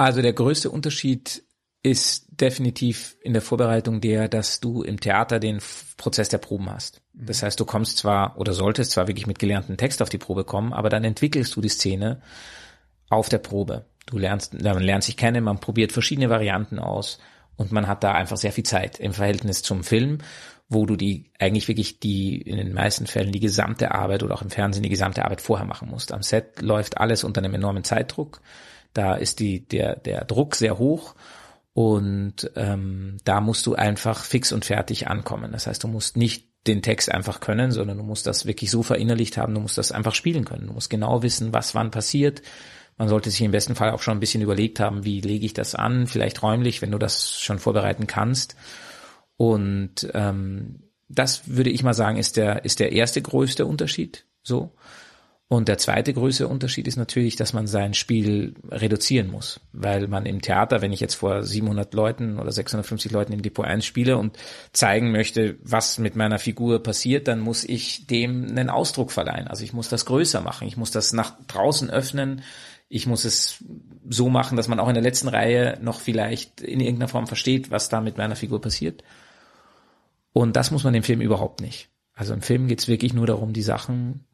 Also der größte Unterschied ist definitiv in der Vorbereitung der, dass du im Theater den Prozess der Proben hast. Das heißt, du kommst zwar oder solltest zwar wirklich mit gelernten Text auf die Probe kommen, aber dann entwickelst du die Szene auf der Probe. Du lernst, man lernt sich kennen, man probiert verschiedene Varianten aus und man hat da einfach sehr viel Zeit im Verhältnis zum Film, wo du die eigentlich wirklich die in den meisten Fällen die gesamte Arbeit oder auch im Fernsehen die gesamte Arbeit vorher machen musst. Am Set läuft alles unter einem enormen Zeitdruck. Da ist die der der Druck sehr hoch und ähm, da musst du einfach fix und fertig ankommen. Das heißt, du musst nicht den Text einfach können, sondern du musst das wirklich so verinnerlicht haben, du musst das einfach spielen können. Du musst genau wissen, was wann passiert. Man sollte sich im besten Fall auch schon ein bisschen überlegt haben, wie lege ich das an, vielleicht räumlich, wenn du das schon vorbereiten kannst. Und ähm, das würde ich mal sagen, ist der, ist der erste größte Unterschied. So. Und der zweite größere Unterschied ist natürlich, dass man sein Spiel reduzieren muss, weil man im Theater, wenn ich jetzt vor 700 Leuten oder 650 Leuten im Depot 1 spiele und zeigen möchte, was mit meiner Figur passiert, dann muss ich dem einen Ausdruck verleihen. Also ich muss das größer machen, ich muss das nach draußen öffnen, ich muss es so machen, dass man auch in der letzten Reihe noch vielleicht in irgendeiner Form versteht, was da mit meiner Figur passiert. Und das muss man im Film überhaupt nicht. Also im Film geht's wirklich nur darum, die Sachen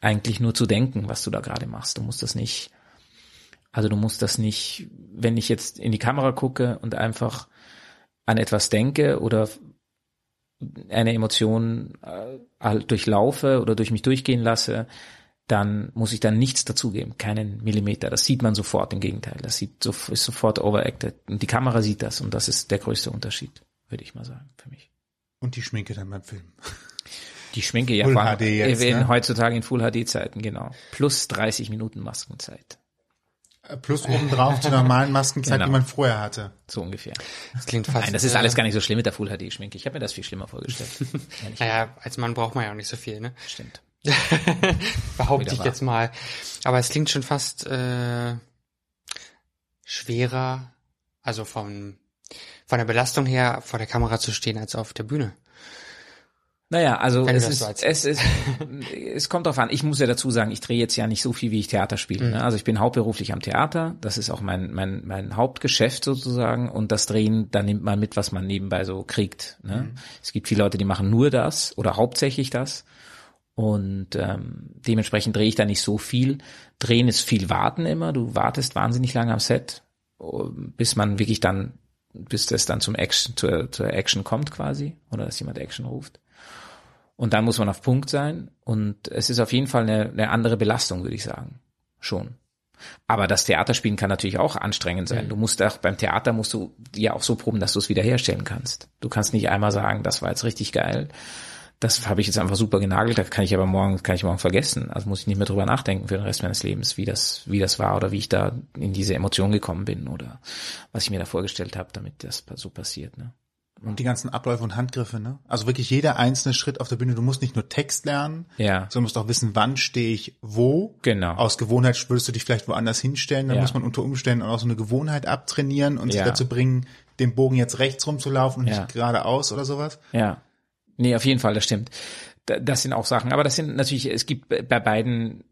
eigentlich nur zu denken, was du da gerade machst. Du musst das nicht, also du musst das nicht, wenn ich jetzt in die Kamera gucke und einfach an etwas denke oder eine Emotion äh, durchlaufe oder durch mich durchgehen lasse, dann muss ich dann nichts dazugeben, keinen Millimeter. Das sieht man sofort, im Gegenteil. Das sieht ist sofort overacted. Und die Kamera sieht das und das ist der größte Unterschied, würde ich mal sagen, für mich. Und die Schminke dann beim Film. Die Schminke, ja, Full vor allem HD jetzt, in, ne? heutzutage in Full HD Zeiten, genau. Plus 30 Minuten Maskenzeit. Plus obendrauf die normalen Maskenzeit, Genau. die man vorher hatte. So ungefähr. Das klingt fast. Nein, das ist äh, alles gar nicht so schlimm mit der Full HD Schminke. Ich habe mir das viel schlimmer vorgestellt. Naja, als Mann braucht man ja auch nicht so viel, ne? stimmt. Behaupte Wieder ich wahr. jetzt mal. Aber es klingt schon fast äh, schwerer, also von, von der Belastung her vor der Kamera zu stehen als auf der Bühne. Naja, also es ist, so es ist, es kommt drauf an. Ich muss ja dazu sagen, ich drehe jetzt ja nicht so viel, wie ich Theater spiele. Mhm. Ne? Also ich bin hauptberuflich am Theater. Das ist auch mein, mein, mein Hauptgeschäft sozusagen. Und das Drehen, da nimmt man mit, was man nebenbei so kriegt. Ne? Mhm. Es gibt viele Leute, die machen nur das oder hauptsächlich das. Und ähm, dementsprechend drehe ich da nicht so viel. Drehen ist viel Warten immer. Du wartest wahnsinnig lange am Set, bis man wirklich dann, bis das dann zum Action, zur, zur Action kommt quasi, oder dass jemand Action ruft. Und dann muss man auf Punkt sein. Und es ist auf jeden Fall eine, eine andere Belastung, würde ich sagen. Schon. Aber das Theaterspielen kann natürlich auch anstrengend sein. Du musst auch beim Theater musst du ja auch so proben, dass du es wiederherstellen kannst. Du kannst nicht einmal sagen, das war jetzt richtig geil. Das habe ich jetzt einfach super genagelt, das kann ich aber morgen, kann ich morgen vergessen. Also muss ich nicht mehr drüber nachdenken für den Rest meines Lebens, wie das, wie das war oder wie ich da in diese Emotion gekommen bin oder was ich mir da vorgestellt habe, damit das so passiert. Ne? Und die ganzen Abläufe und Handgriffe, ne? Also wirklich jeder einzelne Schritt auf der Bühne. Du musst nicht nur Text lernen, Ja. sondern musst auch wissen, wann stehe ich wo. Genau. Aus Gewohnheit würdest du dich vielleicht woanders hinstellen. Dann Ja. muss man unter Umständen auch so eine Gewohnheit abtrainieren und sich Ja. dazu bringen, den Bogen jetzt rechts rumzulaufen und Ja. nicht geradeaus oder sowas. Ja. Nee, auf jeden Fall, das stimmt. Da- Das sind auch Sachen, aber das sind natürlich, es gibt bei beiden,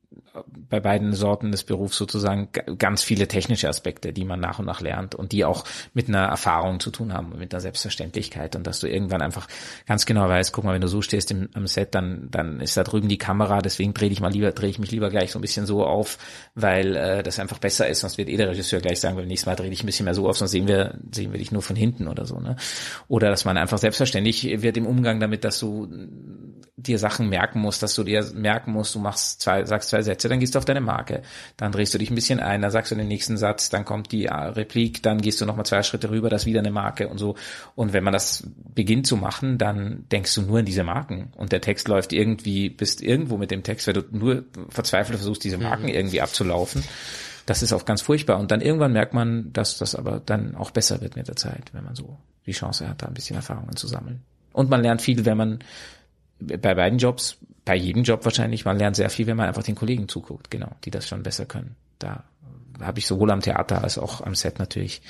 bei beiden Sorten des Berufs sozusagen ganz viele technische Aspekte, die man nach und nach lernt und die auch mit einer Erfahrung zu tun haben, mit einer Selbstverständlichkeit und dass du irgendwann einfach ganz genau weißt, guck mal, wenn du so stehst im, am Set, dann, dann ist da drüben die Kamera, deswegen drehe ich mal lieber, drehe ich mich lieber gleich so ein bisschen so auf, weil äh, das einfach besser ist, sonst wird eh der Regisseur gleich sagen, beim nächsten Mal drehe ich ein bisschen mehr so auf, sonst sehen wir, sehen wir dich nur von hinten oder so, ne? Oder dass man einfach selbstverständlich wird im Umgang damit, dass du dir Sachen merken musst, dass du dir merken musst, du machst zwei, sagst zwei Sätze, dann gehst du auf deine Marke, dann drehst du dich ein bisschen ein, dann sagst du den nächsten Satz, dann kommt die äh, Replik, dann gehst du nochmal zwei Schritte rüber, das ist wieder eine Marke und so. Und wenn man das beginnt zu machen, dann denkst du nur an diese Marken und der Text läuft irgendwie, bist irgendwo mit dem Text, weil du nur verzweifelt versuchst, diese Marken irgendwie abzulaufen. Das ist auch ganz furchtbar. Und dann irgendwann merkt man, dass das aber dann auch besser wird mit der Zeit, wenn man so die Chance hat, da ein bisschen Erfahrungen zu sammeln. Und man lernt viel, wenn man bei beiden Jobs, bei jedem Job wahrscheinlich, man lernt sehr viel, wenn man einfach den Kollegen zuguckt, genau, die das schon besser können. Da habe ich sowohl am Theater als auch am Set natürlich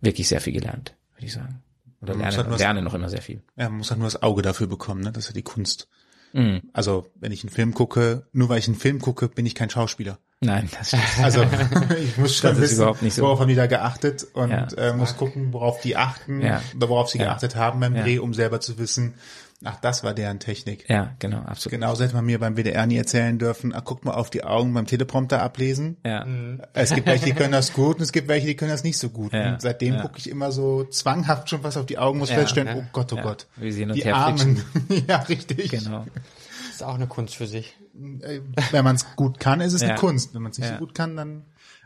wirklich sehr viel gelernt, würde ich sagen. Oder lerne, halt lerne noch immer sehr viel. Ja, man muss halt nur das Auge dafür bekommen, ne? Das ist ja die Kunst. Mhm. Also, wenn ich einen Film gucke, nur weil ich einen Film gucke, bin ich kein Schauspieler. Nein, das Also ich muss schon Das ist wissen, überhaupt nicht so. worauf haben die da geachtet und Ja. äh, muss gucken, worauf die achten Ja. oder worauf sie Ja. geachtet haben beim Ja. Dreh, um selber zu wissen, ach, das war deren Technik. ja, genau, absolut. Genauso hätte man mir beim WDR nie erzählen dürfen, ah, guck mal auf die Augen beim Teleprompter ablesen. Ja, Es gibt welche, die können das gut und es gibt welche, die können das nicht so gut. Ja. Und seitdem Ja. gucke ich immer so zwanghaft schon was auf die Augen, muss Ja. feststellen, Ja. oh Gott, oh Ja. Gott. Wie sie hin und die Armen. ja, richtig. genau. Das ist auch eine Kunst für sich. Äh, Wenn man es gut kann, ist es eine Ja. Kunst. Wenn man es nicht Ja. so gut kann, dann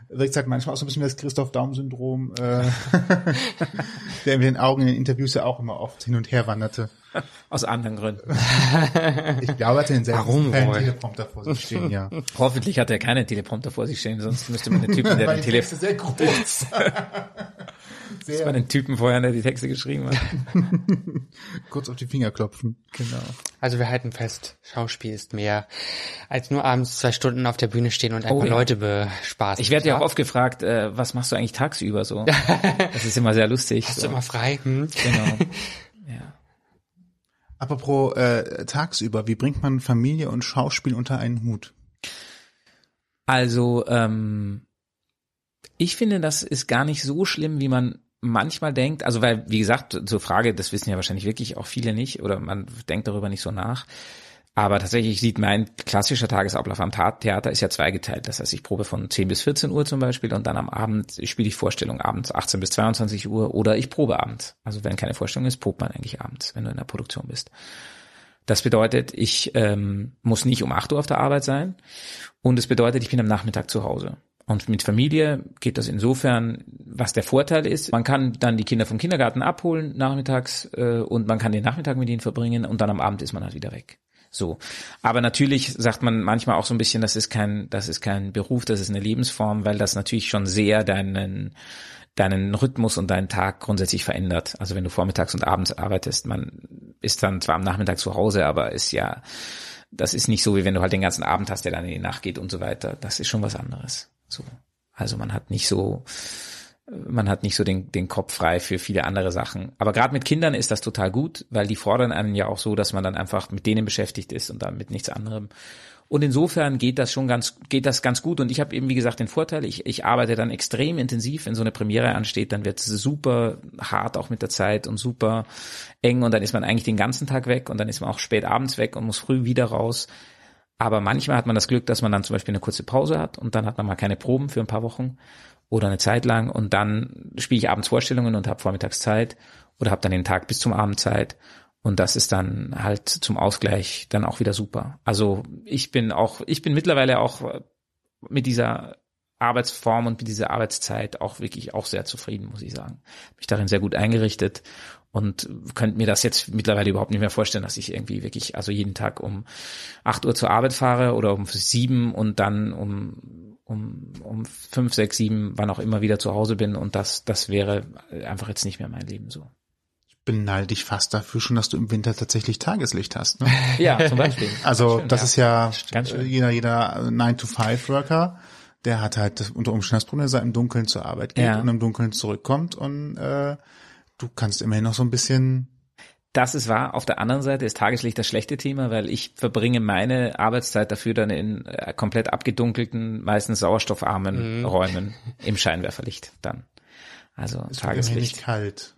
wirkt es halt manchmal auch so ein bisschen wie das Christoph-Daum-Syndrom, äh, der mit den Augen in den Interviews ja auch immer oft hin und her wanderte. Aus anderen Gründen. Ich glaube, er hat den Warum? Teleprompter vor sich stehen, ja. Hoffentlich hat er keine Teleprompter vor sich stehen, sonst müsste man den Typen, der den die Tele Texte sehr das war den Typen vorher, der die Texte geschrieben hat. kurz auf die Finger klopfen. Genau. Also wir halten fest, Schauspiel ist mehr als nur abends zwei Stunden auf der Bühne stehen und einfach Oh ja. Leute bespaßen. Ich werde ja auch oft gefragt, äh, was machst du eigentlich tagsüber so? Das ist immer sehr lustig. Hast so. du immer frei? Hm? Genau. Ja. Apropos äh, tagsüber, wie bringt man Familie und Schauspiel unter einen Hut? Also, ähm, ich finde, das ist gar nicht so schlimm, wie man manchmal denkt. Also, weil, wie gesagt, zur Frage, das wissen ja wahrscheinlich wirklich auch viele nicht oder man denkt darüber nicht so nach. Aber tatsächlich sieht mein klassischer Tagesablauf am Theater ist ja zweigeteilt. Das heißt, ich probe von 10 bis 14 Uhr zum Beispiel und dann am Abend spiele ich Vorstellung abends 18 bis 22 Uhr oder ich probe abends. Also wenn keine Vorstellung ist, probt man eigentlich abends, wenn du in der Produktion bist. Das bedeutet, ich ähm, muss nicht um 8 Uhr auf der Arbeit sein und es bedeutet, ich bin am Nachmittag zu Hause. Und mit Familie geht das insofern, was der Vorteil ist, man kann dann die Kinder vom Kindergarten abholen nachmittags äh, und man kann den Nachmittag mit ihnen verbringen und dann am Abend ist man halt wieder weg. So. Aber natürlich sagt man manchmal auch so ein bisschen, das ist kein, das ist kein Beruf, das ist eine Lebensform, weil das natürlich schon sehr deinen, deinen Rhythmus und deinen Tag grundsätzlich verändert. Also wenn du vormittags und abends arbeitest, man ist dann zwar am Nachmittag zu Hause, aber ist ja, das ist nicht so, wie wenn du halt den ganzen Abend hast, der dann in die Nacht geht und so weiter. Das ist schon was anderes. So. Also man hat nicht so, man hat nicht so den, den Kopf frei für viele andere Sachen. Aber gerade mit Kindern ist das total gut, weil die fordern einen ja auch so, dass man dann einfach mit denen beschäftigt ist und dann mit nichts anderem. Und insofern geht das schon ganz, geht das ganz gut. Und ich habe eben, wie gesagt, den Vorteil, ich, ich arbeite dann extrem intensiv, wenn so eine Premiere ansteht, dann wird es super hart auch mit der Zeit und super eng und dann ist man eigentlich den ganzen Tag weg und dann ist man auch spät abends weg und muss früh wieder raus. Aber manchmal hat man das Glück, dass man dann zum Beispiel eine kurze Pause hat und dann hat man mal keine Proben für ein paar Wochen oder eine Zeit lang und dann spiele ich abends Vorstellungen und habe vormittags Zeit oder habe dann den Tag bis zum Abend Zeit und das ist dann halt zum Ausgleich dann auch wieder super. Also ich bin auch, ich bin mittlerweile auch mit dieser Arbeitsform und mit dieser Arbeitszeit auch wirklich auch sehr zufrieden, muss ich sagen. Mich darin sehr gut eingerichtet und könnte mir das jetzt mittlerweile überhaupt nicht mehr vorstellen, dass ich irgendwie wirklich also jeden Tag um acht Uhr zur Arbeit fahre oder um sieben und dann um um, um fünf, sechs, sieben, wann auch immer wieder zu Hause bin und das, das wäre einfach jetzt nicht mehr mein Leben so. Beneide dich fast dafür schon, dass du im Winter tatsächlich Tageslicht hast. Ne? Ja, zum Beispiel. Also Schön, das ja. ist ja Ganz schön. jeder, jeder 9-to-5-Worker, der hat halt unter Umständen das Problem, dass er im Dunkeln zur Arbeit geht Ja. und im Dunkeln zurückkommt und äh, du kannst immerhin noch so ein bisschen Das ist wahr. Auf der anderen Seite ist Tageslicht das schlechte Thema, weil ich verbringe meine Arbeitszeit dafür dann in äh, komplett abgedunkelten, meistens sauerstoffarmen Räumen im Scheinwerferlicht dann. Also immerhin Tageslicht. nicht kalt.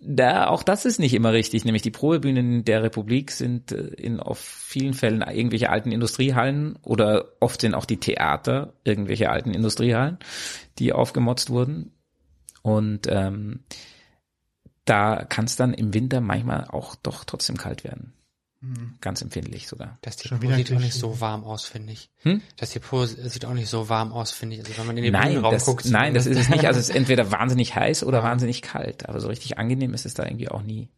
Da, auch das ist nicht immer richtig, nämlich die Probebühnen der Republik sind äh, in auf vielen Fällen irgendwelche alten Industriehallen oder oft sind auch die Theater irgendwelche alten Industriehallen, die aufgemotzt wurden. Und ähm, da kann es dann im Winter manchmal auch doch trotzdem kalt werden. Ganz empfindlich sogar. Das Depot sieht auch nicht so warm aus, finde ich. Hm? Das Depot sieht auch nicht so warm aus, finde ich. Also wenn man in den Nein, Bühnenraum das, guckt. nein, das ist es nicht. Also es ist entweder wahnsinnig heiß oder wahnsinnig kalt. Aber so richtig angenehm ist es da irgendwie auch nie.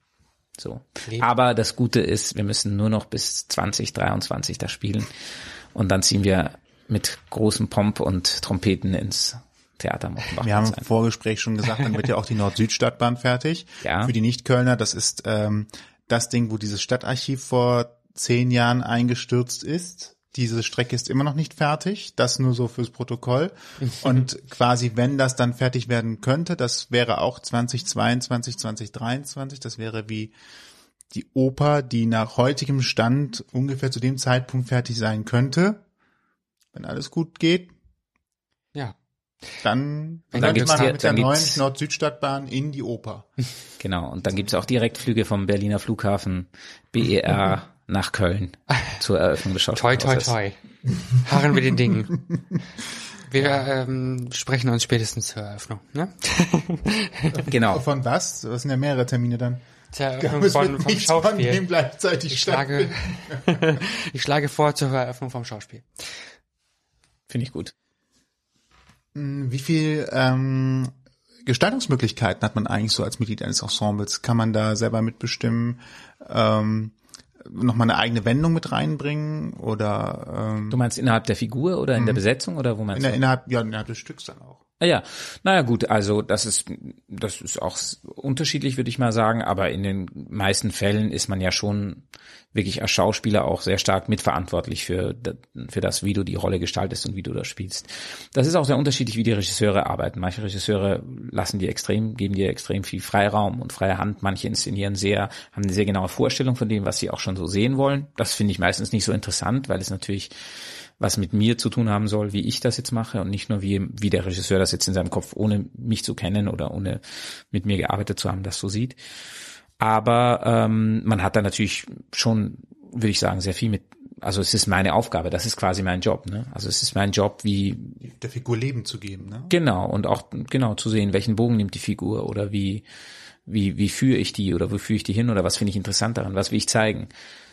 So. Lebt. Aber das Gute ist, wir müssen nur noch bis 2023 da spielen. Und dann ziehen wir mit großem Pomp und Trompeten ins Theater Mockenbach. Wir haben im. Vorgespräch schon gesagt, dann wird ja auch die Nord-Süd-Stadtbahn fertig. Ja. Für die Nicht-Kölner, das ist ähm, das Ding, wo dieses Stadtarchiv vor zehn Jahren eingestürzt ist. Diese Strecke ist immer noch nicht fertig, das nur so fürs Protokoll. Und quasi, wenn das dann fertig werden könnte, das wäre auch 2022, 2023, das wäre wie die Oper, die nach heutigem Stand ungefähr zu dem Zeitpunkt fertig sein könnte. Wenn alles gut geht, Ja. dann, dann könnte gibt's man die- mit der dann neuen Nord-Süd-Stadtbahn in die Oper. Genau. Und dann gibt's auch Direktflüge vom Berliner Flughafen BER nach Köln zur Eröffnung des Toi, toi, toi. Harren wir den Dingen. Wir ähm, sprechen uns spätestens zur Eröffnung. Ne? Genau. Von was? Das sind ja mehrere Termine dann. Zur Ja, Eröffnung von, vom von Schauspiel. gleichzeitig Ich schlage, ich schlage vor zur Eröffnung vom Schauspiel. Finde ich gut. Wie viel ähm, Gestaltungsmöglichkeiten hat man eigentlich so als Mitglied eines Ensembles? Kann man da selber mitbestimmen? Ähm, nochmal eine eigene Wendung mit reinbringen oder ähm, Du meinst innerhalb der Figur oder in der Besetzung oder wo meinst in der, du? innerhalb, ja, innerhalb des Stücks dann auch. Ah ja, naja gut, also das ist das ist auch unterschiedlich, würde ich mal sagen, aber in den meisten Fällen ist man ja schon wirklich als Schauspieler auch sehr stark mitverantwortlich für für das, wie du die Rolle gestaltest und wie du das spielst. Das ist auch sehr unterschiedlich, wie die Regisseure arbeiten. Manche Regisseure lassen die extrem, geben dir extrem viel Freiraum und freie Hand. Manche inszenieren sehr, haben eine sehr genaue Vorstellung von dem, was sie auch schon so sehen wollen. Das finde ich meistens nicht so interessant, weil es natürlich was mit mir zu tun haben soll, wie ich das jetzt mache und nicht nur wie, wie der Regisseur das jetzt in seinem Kopf, ohne mich zu kennen oder ohne mit mir gearbeitet zu haben, das so sieht. Aber ähm, man hat da natürlich schon, würde ich sagen, sehr viel mit, also es ist meine Aufgabe, das ist quasi mein Job. Ne? Also es ist mein Job, wie Der Figur Leben zu geben, ne? Genau, und auch genau zu sehen, welchen Bogen nimmt die Figur oder wie, wie, wie führe ich die oder wo führe ich die hin oder was finde ich interessant daran, was will ich zeigen.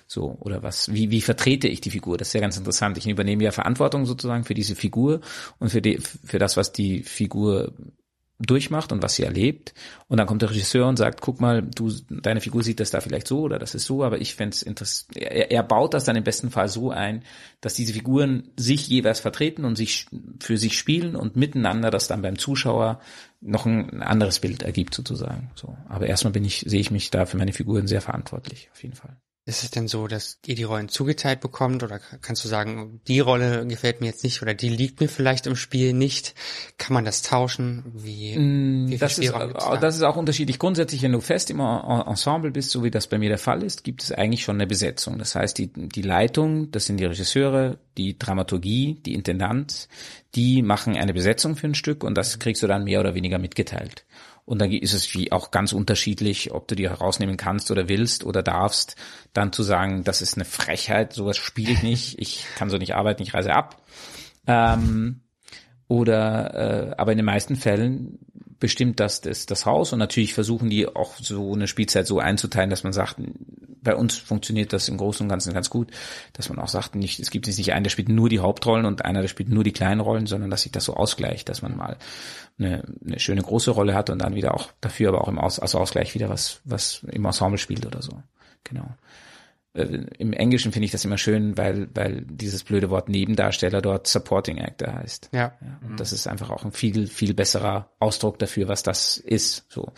So, oder was, wie, wie vertrete ich die Figur? Das ist ja ganz interessant. Ich übernehme ja Verantwortung sozusagen für diese Figur und für die, für das, was die Figur durchmacht und was sie erlebt. Und dann kommt der Regisseur und sagt, guck mal, du, deine Figur sieht das da vielleicht so oder das ist so, aber ich fände es interessant. Er, er baut das dann im besten Fall so ein, dass diese Figuren sich jeweils vertreten und sich für sich spielen und miteinander das dann beim Zuschauer noch ein anderes Bild ergibt sozusagen. So. Aber erstmal bin ich, sehe ich mich da für meine Figuren sehr verantwortlich, auf jeden Fall. Ist es denn so, dass ihr die Rollen zugeteilt bekommt oder kannst du sagen, die Rolle gefällt mir jetzt nicht oder die liegt mir vielleicht im Spiel nicht? Kann man das tauschen? Wie, wie Mm, Das ist, gibt's da? das ist auch unterschiedlich. Grundsätzlich, wenn du fest im En- Ensemble bist, so wie das bei mir der Fall ist, gibt es eigentlich schon eine Besetzung. Das heißt, die, die Leitung, das sind die Regisseure, die Dramaturgie, die Intendant, die machen eine Besetzung für ein Stück und das kriegst du dann mehr oder weniger mitgeteilt. Und dann ist es wie auch ganz unterschiedlich, ob du die herausnehmen kannst oder willst oder darfst, dann zu sagen, das ist eine Frechheit, sowas spiele ich nicht, ich kann so nicht arbeiten, ich reise ab. Ähm, oder äh, aber in den meisten Fällen bestimmt das, das das Haus und natürlich versuchen die auch so eine Spielzeit so einzuteilen, dass man sagt, bei uns funktioniert das im Großen und Ganzen ganz gut, dass man auch sagt, nicht, es gibt jetzt nicht einen, der spielt nur die Hauptrollen und einer, der spielt nur die kleinen Rollen, sondern dass sich das so ausgleicht, dass man mal eine, eine schöne große Rolle hat und dann wieder auch dafür aber auch im Aus, als Ausgleich wieder was was im Ensemble spielt oder so. Genau im Englischen finde ich das immer schön, weil, weil dieses blöde Wort Nebendarsteller dort Supporting Actor heißt. Ja. Ja, und das ist einfach auch ein viel, viel besserer Ausdruck dafür, was das ist. So.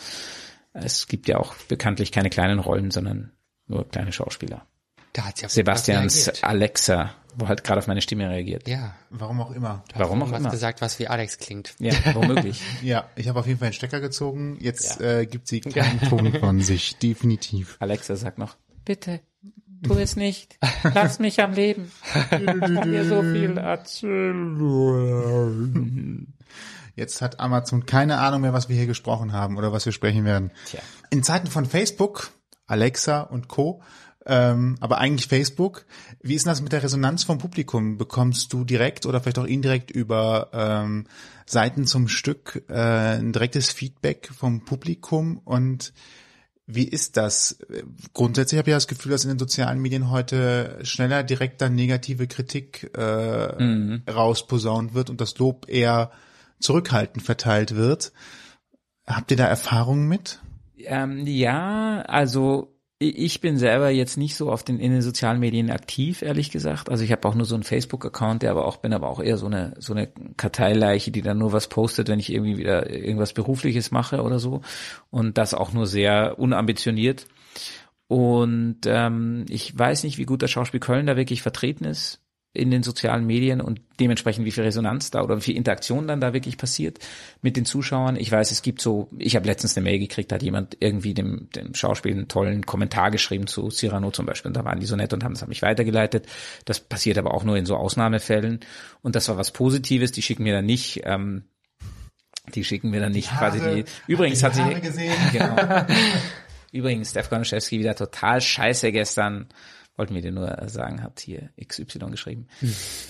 Es gibt ja auch bekanntlich keine kleinen Rollen, sondern nur kleine Schauspieler. Da hat's ja Sebastians. Alexa, wo halt gerade auf meine Stimme reagiert. Ja. Warum auch immer. Du hast Warum auch immer. gesagt, was wie Alex klingt. Ja, womöglich. Ja, ich habe auf jeden Fall einen Stecker gezogen. Jetzt Ja. äh, gibt sie keinen Ton von sich, definitiv. Alexa sagt noch, bitte, tu es nicht. Lass mich am Leben. Ich kann dir so viel erzählen. Jetzt hat Amazon keine Ahnung mehr, was wir hier gesprochen haben oder was wir sprechen werden. Tja. In Zeiten von Facebook, Alexa und Co., ähm, aber eigentlich Facebook, wie ist denn das mit der Resonanz vom Publikum? Bekommst du direkt oder vielleicht auch indirekt über ähm, Seiten zum Stück äh, ein direktes Feedback vom Publikum und wie ist das? Grundsätzlich habe ich das Gefühl, dass in den sozialen Medien heute schneller direkter negative Kritik äh, rausposaunt wird und das Lob eher zurückhaltend verteilt wird. Habt ihr da Erfahrungen mit? Ähm, ja, also ich bin selber jetzt nicht so auf den in den sozialen Medien aktiv, ehrlich gesagt. Also ich habe auch nur so einen Facebook-Account, der aber auch bin aber auch eher so eine so eine Karteileiche, die dann nur was postet, wenn ich irgendwie wieder irgendwas Berufliches mache oder so. Und das auch nur sehr unambitioniert. Und ähm, ich weiß nicht, wie gut das Schauspiel Köln da wirklich vertreten ist in den sozialen Medien und dementsprechend wie viel Resonanz da oder wie viel Interaktion dann da wirklich passiert mit den Zuschauern. Ich weiß, es gibt so, ich habe letztens eine Mail gekriegt, da hat jemand irgendwie dem, dem Schauspiel einen tollen Kommentar geschrieben zu Cyrano zum Beispiel und da waren die so nett und haben es an mich weitergeleitet. Das passiert aber auch nur in so Ausnahmefällen und das war was Positives, die schicken mir dann nicht ähm, die schicken mir dann nicht quasi die. Übrigens hat sie gesehen. genau. Übrigens, Konoszewski wieder total scheiße gestern. Wollten wir dir nur sagen, hat hier XY geschrieben.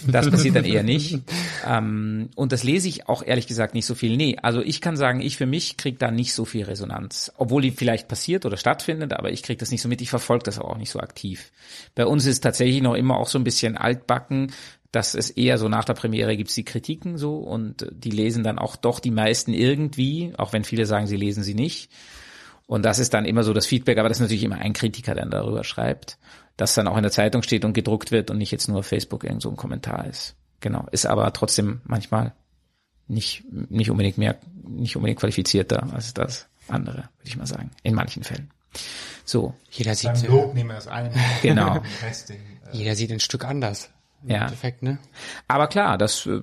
Das passiert dann eher nicht. Ähm, und das lese ich auch ehrlich gesagt nicht so viel. Nee, also ich kann sagen, ich für mich kriege da nicht so viel Resonanz. Obwohl die vielleicht passiert oder stattfindet, aber ich kriege das nicht so mit. Ich verfolge das auch nicht so aktiv. Bei uns ist tatsächlich noch immer auch so ein bisschen altbacken. Das ist eher so nach der Premiere gibt's die Kritiken so und die lesen dann auch doch die meisten irgendwie, auch wenn viele sagen, sie lesen sie nicht. Und das ist dann immer so das Feedback, aber das ist natürlich immer ein Kritiker, der darüber schreibt, das dann auch in der Zeitung steht und gedruckt wird und nicht jetzt nur auf Facebook irgend so ein Kommentar ist. Genau, ist aber trotzdem manchmal nicht, nicht unbedingt mehr, nicht unbedingt qualifizierter als das andere, würde ich mal sagen, in manchen Fällen. So. Jeder sieht, Beim Lob nehmen wir das ein. Genau. Den Rest, den, äh, jeder sieht ein Stück anders. Im Ja. Endeffekt, ne? Aber klar, das, äh,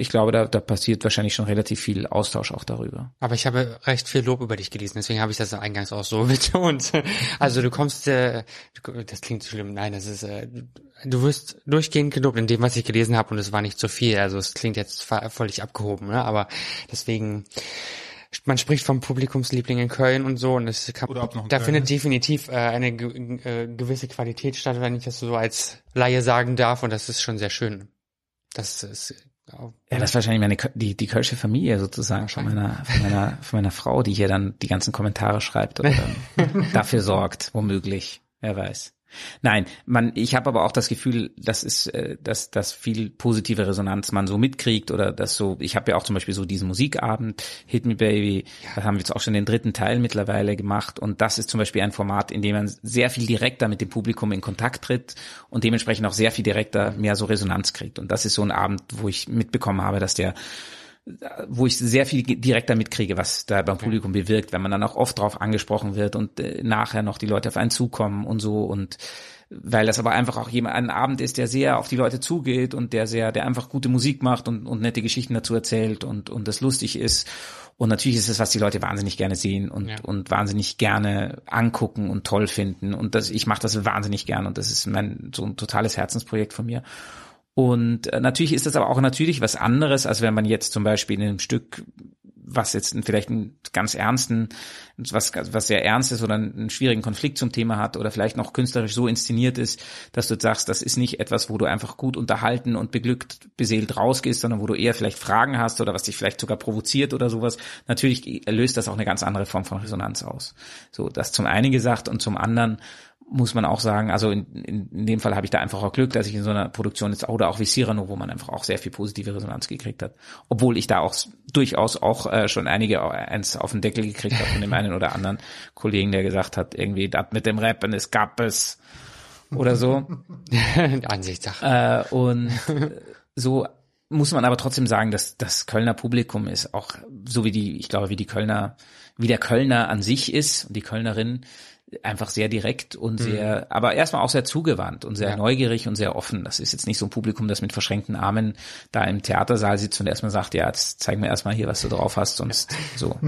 ich glaube, da, da passiert wahrscheinlich schon relativ viel Austausch auch darüber. Aber ich habe recht viel Lob über dich gelesen, deswegen habe ich das eingangs auch so betont. Also du kommst, äh, das klingt schlimm, nein, das ist, äh, du- wirst durchgehend gelobt in dem, was ich gelesen habe und es war nicht so viel. Also es klingt jetzt völlig abgehoben, ne? aber deswegen, man spricht vom Publikumsliebling in Köln und so und es kann, da Köln findet ist. definitiv äh, eine ge äh, gewisse Qualität statt, wenn ich das so als Laie sagen darf und das ist schon sehr schön. Das ist auch Ja, das ist wahrscheinlich meine, die, die Kölsche Familie sozusagen von meiner, von meiner, von meiner Frau, die hier dann die ganzen Kommentare schreibt oder dann dafür sorgt, womöglich. Wer weiß. Nein, man, ich habe aber auch das Gefühl, das ist, äh, dass, dass viel positive Resonanz man so mitkriegt oder dass so, ich habe ja auch zum Beispiel so diesen Musikabend, Hit Me Baby, da haben wir jetzt auch schon den dritten Teil mittlerweile gemacht und das ist zum Beispiel ein Format, in dem man sehr viel direkter mit dem Publikum in Kontakt tritt und dementsprechend auch sehr viel direkter mehr so Resonanz kriegt und das ist so ein Abend, wo ich mitbekommen habe, dass der wo ich sehr viel direkter mitkriege, was da beim Publikum bewirkt, wenn man dann auch oft drauf angesprochen wird und äh, nachher noch die Leute auf einen zukommen und so und weil das aber einfach auch jemand ein Abend ist, der sehr auf die Leute zugeht und der sehr, der einfach gute Musik macht und, und nette Geschichten dazu erzählt und und das lustig ist. Und natürlich ist es, was die Leute wahnsinnig gerne sehen und Ja. und wahnsinnig gerne angucken und toll finden. Und das ich mache das wahnsinnig gern und das ist mein so ein totales Herzensprojekt von mir und äh, natürlich ist das aber auch natürlich was anderes, als wenn man jetzt zum Beispiel in einem Stück, was jetzt vielleicht einen ganz ernsten, was, was sehr ernst ist oder einen schwierigen Konflikt zum Thema hat oder vielleicht noch künstlerisch so inszeniert ist, dass du sagst, das ist nicht etwas, wo du einfach gut unterhalten und beglückt, beseelt rausgehst, sondern wo du eher vielleicht Fragen hast oder was dich vielleicht sogar provoziert oder sowas. Natürlich löst das auch eine ganz andere Form von Resonanz aus. So, das zum einen gesagt und zum anderen muss man auch sagen, also in, in, in dem Fall habe ich da einfach auch Glück, dass ich in so einer Produktion jetzt oder auch wie Cyrano, wo man einfach auch sehr viel positive Resonanz gekriegt hat. Obwohl ich da auch durchaus auch äh, schon einige eins auf den Deckel gekriegt habe von dem einen oder anderen Kollegen, der gesagt hat, irgendwie das mit dem Rappen, es gab es oder so. Ansichtssache. Äh, und äh, so muss man aber trotzdem sagen, dass das Kölner Publikum ist auch so wie die, ich glaube, wie die Kölner, wie der Kölner an sich ist und die Kölnerin einfach sehr direkt und sehr, aber erstmal auch sehr zugewandt und sehr Ja. neugierig und sehr offen. Das ist jetzt nicht so ein Publikum, das mit verschränkten Armen da im Theatersaal sitzt und erstmal sagt, ja, jetzt zeig mir erstmal hier, was du drauf hast, sonst so.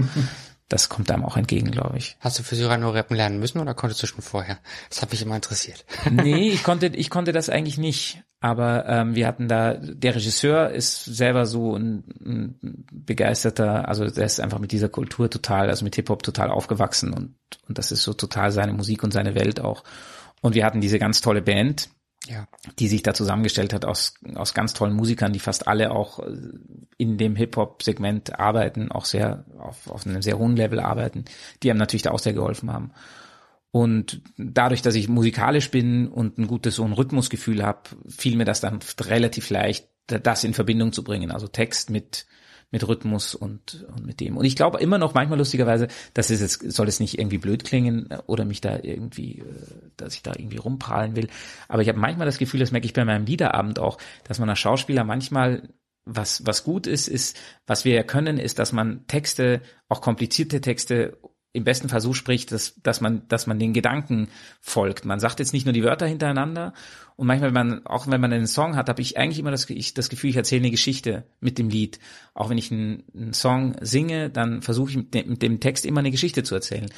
Das kommt einem auch entgegen, glaube ich. Hast du für Cyrano rappen lernen müssen oder konntest du schon vorher? Das hat mich immer interessiert. nee, ich konnte, ich konnte das eigentlich nicht. Aber ähm, wir hatten da, der Regisseur ist selber so ein, ein begeisterter, also der ist einfach mit dieser Kultur total, also mit Hip-Hop total aufgewachsen und, und das ist so total seine Musik und seine Welt auch. Und wir hatten diese ganz tolle Band, Ja. die sich da zusammengestellt hat aus, aus ganz tollen Musikern, die fast alle auch äh, in dem Hip-Hop-Segment arbeiten, auch sehr auf, auf einem sehr hohen Level arbeiten, die einem natürlich da auch sehr geholfen haben. Und dadurch, dass ich musikalisch bin und ein gutes so ein Rhythmusgefühl habe, fiel mir das dann relativ leicht, das in Verbindung zu bringen. Also Text mit mit Rhythmus und, und mit dem. Und ich glaube immer noch manchmal lustigerweise, das ist jetzt, soll es nicht irgendwie blöd klingen oder mich da irgendwie, äh, dass ich da irgendwie rumprahlen will. Aber ich habe manchmal das Gefühl, das merke ich bei meinem Liederabend auch, dass man als Schauspieler manchmal was, was gut ist, ist, was wir ja können, ist, dass man Texte, auch komplizierte Texte im besten so spricht, dass, dass man, dass man den Gedanken folgt. Man sagt jetzt nicht nur die Wörter hintereinander und manchmal, wenn man, auch wenn man einen Song hat, habe ich eigentlich immer das, ich, das Gefühl, ich erzähle eine Geschichte mit dem Lied. Auch wenn ich einen, einen Song singe, dann versuche ich mit dem, mit dem Text immer eine Geschichte zu erzählen.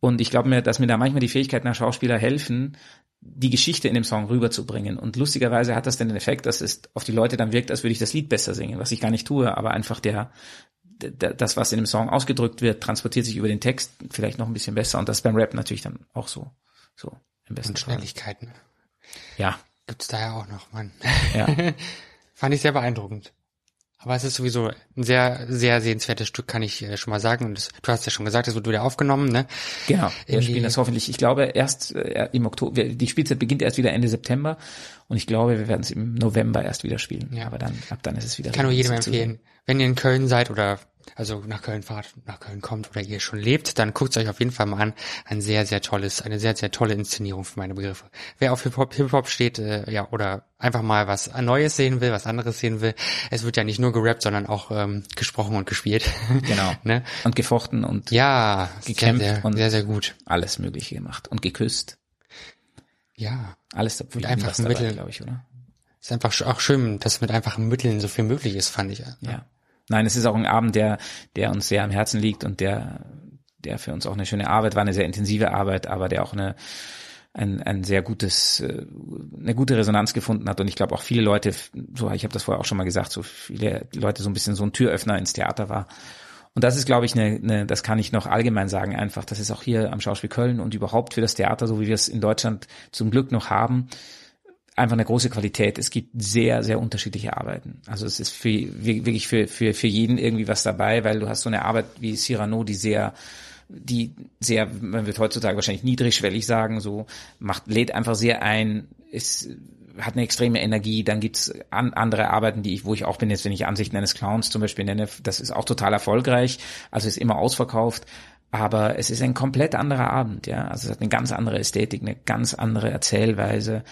Und ich glaube mir, dass mir da manchmal die Fähigkeiten nach Schauspieler helfen, die Geschichte in dem Song rüberzubringen. Und lustigerweise hat das dann den Effekt, dass es auf die Leute dann wirkt, als würde ich das Lied besser singen, was ich gar nicht tue, aber einfach der das, was in dem Song ausgedrückt wird, transportiert sich über den Text vielleicht noch ein bisschen besser. Und das beim Rap natürlich dann auch so. So, im besten Und Fall. Schnelligkeiten. Ja, Gibt's da ja auch noch, Mann. ja. Fand ich sehr beeindruckend. Aber es ist sowieso ein sehr, sehr sehenswertes Stück, kann ich äh, schon mal sagen. Und das, du hast ja schon gesagt, es wird wieder aufgenommen, ne? Genau, wir spielen das hoffentlich, ich glaube, erst äh, im Oktober, die Spielzeit beginnt erst wieder Ende September und ich glaube, wir werden es im November erst wieder spielen. Ja. Aber dann, ab dann ist es wieder. Ich kann nur jedem empfehlen, wenn ihr in Köln seid oder also nach Köln fahrt, nach Köln kommt oder ihr schon lebt, dann guckt es euch auf jeden Fall mal an. Ein sehr, sehr tolles, eine sehr, sehr tolle Inszenierung für meine Begriffe. Wer auf Hip-Hop Hip -Hop steht, äh, ja, oder einfach mal was Neues sehen will, was anderes sehen will, es wird ja nicht nur gerappt, sondern auch ähm, gesprochen und gespielt. Genau. ne? Und gefochten und Ja, Gekämpft sehr, sehr, und- sehr, sehr gut. alles Mögliche gemacht und geküsst. Ja, Alles Mit einfachen Mitteln. glaube ich, oder? ist einfach auch schön, dass mit einfachen Mitteln so viel möglich ist, fand ich. Ja. Nein, es ist auch ein Abend, der, der uns sehr am Herzen liegt und der, der für uns auch eine schöne Arbeit war, eine sehr intensive Arbeit, aber der auch eine, ein, ein sehr gutes, äh, eine gute Resonanz gefunden hat. Und ich glaube auch viele Leute, so ich habe das vorher auch schon mal gesagt, so viele Leute so ein bisschen so ein Türöffner ins Theater war. Und das ist, glaube ich, eine, eine, das kann ich noch allgemein sagen, einfach, das ist auch hier am Schauspiel Köln und überhaupt für das Theater, so wie wir es in Deutschland zum Glück noch haben, einfach eine große Qualität. Es gibt sehr, sehr unterschiedliche Arbeiten. Also es ist für, wirklich für, für, für jeden irgendwie was dabei, weil du hast so eine Arbeit wie Cyrano, die sehr, die sehr, man wird heutzutage wahrscheinlich niedrigschwellig sagen, so macht, lädt einfach sehr ein, ist, hat eine extreme Energie. Dann gibt's an, andere Arbeiten, die ich, wo ich auch bin, jetzt wenn ich Ansichten eines Clowns zum Beispiel nenne, das ist auch total erfolgreich, also ist immer ausverkauft. Aber es ist ein komplett anderer Abend, ja. Also es hat eine ganz andere Ästhetik, eine ganz andere Erzählweise.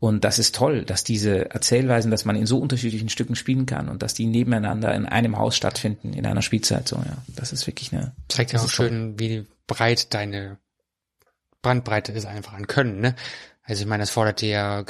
Und das ist toll, dass diese Erzählweisen, dass man in so unterschiedlichen Stücken spielen kann und dass die nebeneinander in einem Haus stattfinden, in einer Spielzeit so, ja. Das ist wirklich eine. zeigt ja auch toll. schön, wie breit deine Bandbreite ist einfach an Können, ne? Also ich meine, das fordert dir ja,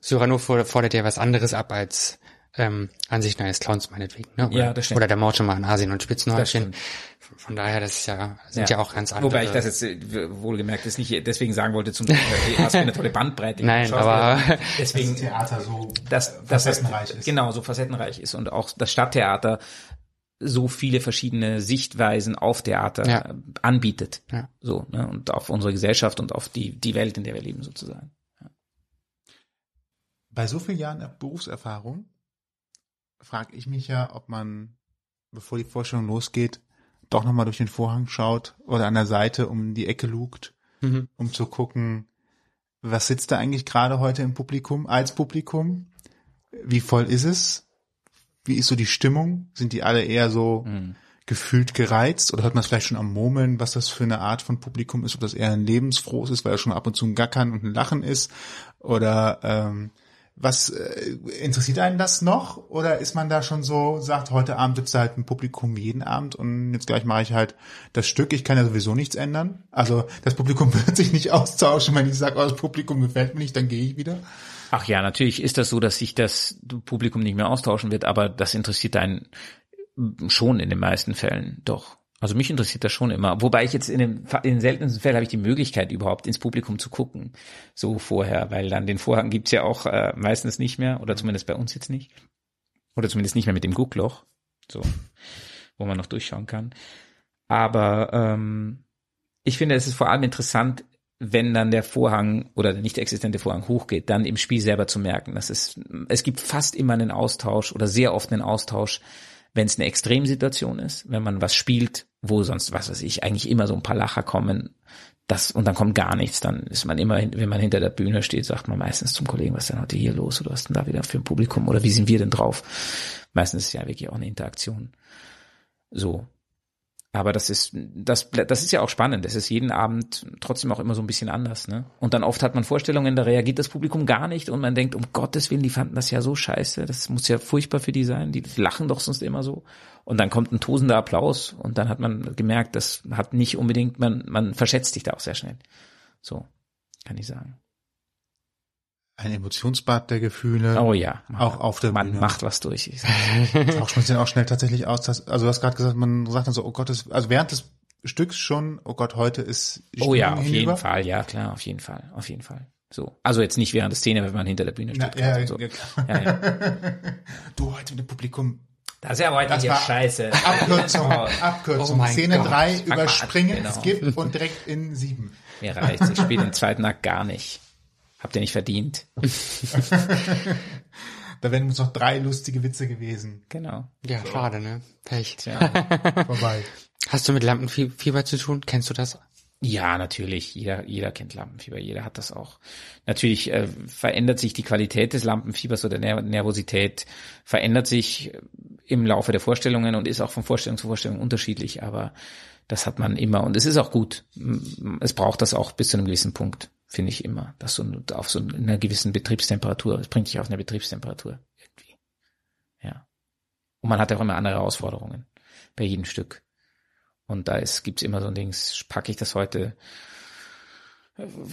Cyrano fordert fordert ja was anderes ab als ähm, Ansichten eines Clowns meinetwegen, ne? Oder, Ja, das stimmt. Oder der Mortimer in Asien und Spitzenhäubchen. Das Von daher, das ist ja, sind ja, auch ganz andere. Wobei ich das jetzt äh, wohlgemerkt ist nicht deswegen sagen wollte zum Beispiel, was für eine tolle Bandbreite. Nein, aber deswegen Theater so dass, dass facettenreich ist. Genau, so facettenreich ist und auch das Stadttheater so viele verschiedene Sichtweisen auf Theater Ja. äh, anbietet. Ja. So, ne, und auf unsere Gesellschaft und auf die, die Welt, in der wir leben sozusagen. Bei so vielen Jahren Berufserfahrung frage ich mich ja, ob man, bevor die Vorstellung losgeht, doch nochmal durch den Vorhang schaut oder an der Seite um die Ecke lugt, Mhm. um zu gucken, was sitzt da eigentlich gerade heute im Publikum, als Publikum? Wie voll ist es? Wie ist so die Stimmung? Sind die alle eher so gefühlt gereizt oder hört man es vielleicht schon am Murmeln, was das für eine Art von Publikum ist, ob das eher ein lebensfrohes ist, weil es schon ab und zu ein Gackern und ein Lachen ist oder ähm, was äh, interessiert einen das noch? Oder ist man da schon so sagt heute Abend sitzt da halt ein Publikum jeden Abend und jetzt gleich mache ich halt das Stück ich kann ja sowieso nichts ändern. Also das Publikum wird sich nicht austauschen wenn ich sage oh, das Publikum gefällt mir nicht dann gehe ich wieder. Ach ja, natürlich ist das so, dass sich das Publikum nicht mehr austauschen wird, aber das interessiert einen schon in den meisten Fällen doch. Also mich interessiert das schon immer. Wobei ich jetzt in den, in den seltensten Fällen habe ich die Möglichkeit überhaupt ins Publikum zu gucken. So vorher, weil dann den Vorhang gibt's ja auch äh, meistens nicht mehr oder zumindest bei uns jetzt nicht. Oder zumindest nicht mehr mit dem Guckloch. So, wo man noch durchschauen kann. Aber ähm, ich finde, es ist vor allem interessant, wenn dann der Vorhang oder der nicht existente Vorhang hochgeht, dann im Spiel selber zu merken, dass es, es gibt fast immer einen Austausch oder sehr oft einen Austausch, wenn es eine Extremsituation ist, wenn man was spielt, wo sonst, was weiß ich, eigentlich immer so ein paar Lacher kommen, das, und dann kommt gar nichts, dann ist man immer, wenn man hinter der Bühne steht, sagt man meistens zum Kollegen, was ist denn heute hier los oder was ist denn da wieder für ein Publikum oder wie sind wir denn drauf? Meistens ist ja wirklich auch eine Interaktion. So. Aber das ist, das, das ist ja auch spannend. Das ist jeden Abend trotzdem auch immer so ein bisschen anders, ne? Und dann oft hat man Vorstellungen, da reagiert das Publikum gar nicht und man denkt, um Gottes Willen, die fanden das ja so scheiße. Das muss ja furchtbar für die sein. Die lachen doch sonst immer so. Und dann kommt ein tosender Applaus und dann hat man gemerkt, das hat nicht unbedingt, man, man verschätzt sich da auch sehr schnell. So, kann ich sagen. Ein Emotionsbad der Gefühle Oh ja. man- auch auf der Man Bühne macht was durch. Taucht man sich dann auch schnell tatsächlich aus dass, also du hast gerade gesagt man sagt dann so oh Gott das, also während des Stücks schon oh Gott heute ist Oh ja, auf hinüber. jeden Fall, ja klar, auf jeden Fall, auf jeden Fall. So. Also jetzt nicht während der Szene, wenn man hinter der Bühne Na, steht. ja, und so. ja, ja, ja. du heute mit dem Publikum Das ist ja heute Das hier war scheiße. Abkürzung, Oh, Abkürzung. Oh Szene Gott. 3 Fang mal an, überspringen, genau. skip und direkt in 7. Mir reicht's. Ich spiele den zweiten Akt gar nicht. Habt ihr nicht verdient. Da wären uns noch drei lustige Witze gewesen. Genau. Ja, schade, ne? Pech. Tja. Vorbei. Hast du mit Lampenfieber zu tun? Kennst du das? Ja, natürlich. Jeder, jeder kennt Lampenfieber. Jeder hat das auch. Natürlich äh, verändert sich die Qualität des Lampenfiebers oder der Nervosität verändert sich im Laufe der Vorstellungen und ist auch von Vorstellung zu Vorstellung unterschiedlich. Aber das hat man immer und es ist auch gut. Es braucht das auch bis zu einem gewissen Punkt, finde ich immer. dass so auf so einer gewissen Betriebstemperatur. Es bringt dich auf eine Betriebstemperatur irgendwie. Ja. Und man hat auch immer andere Herausforderungen bei jedem Stück. Und da ist, gibt's immer so ein Dings, packe ich das heute,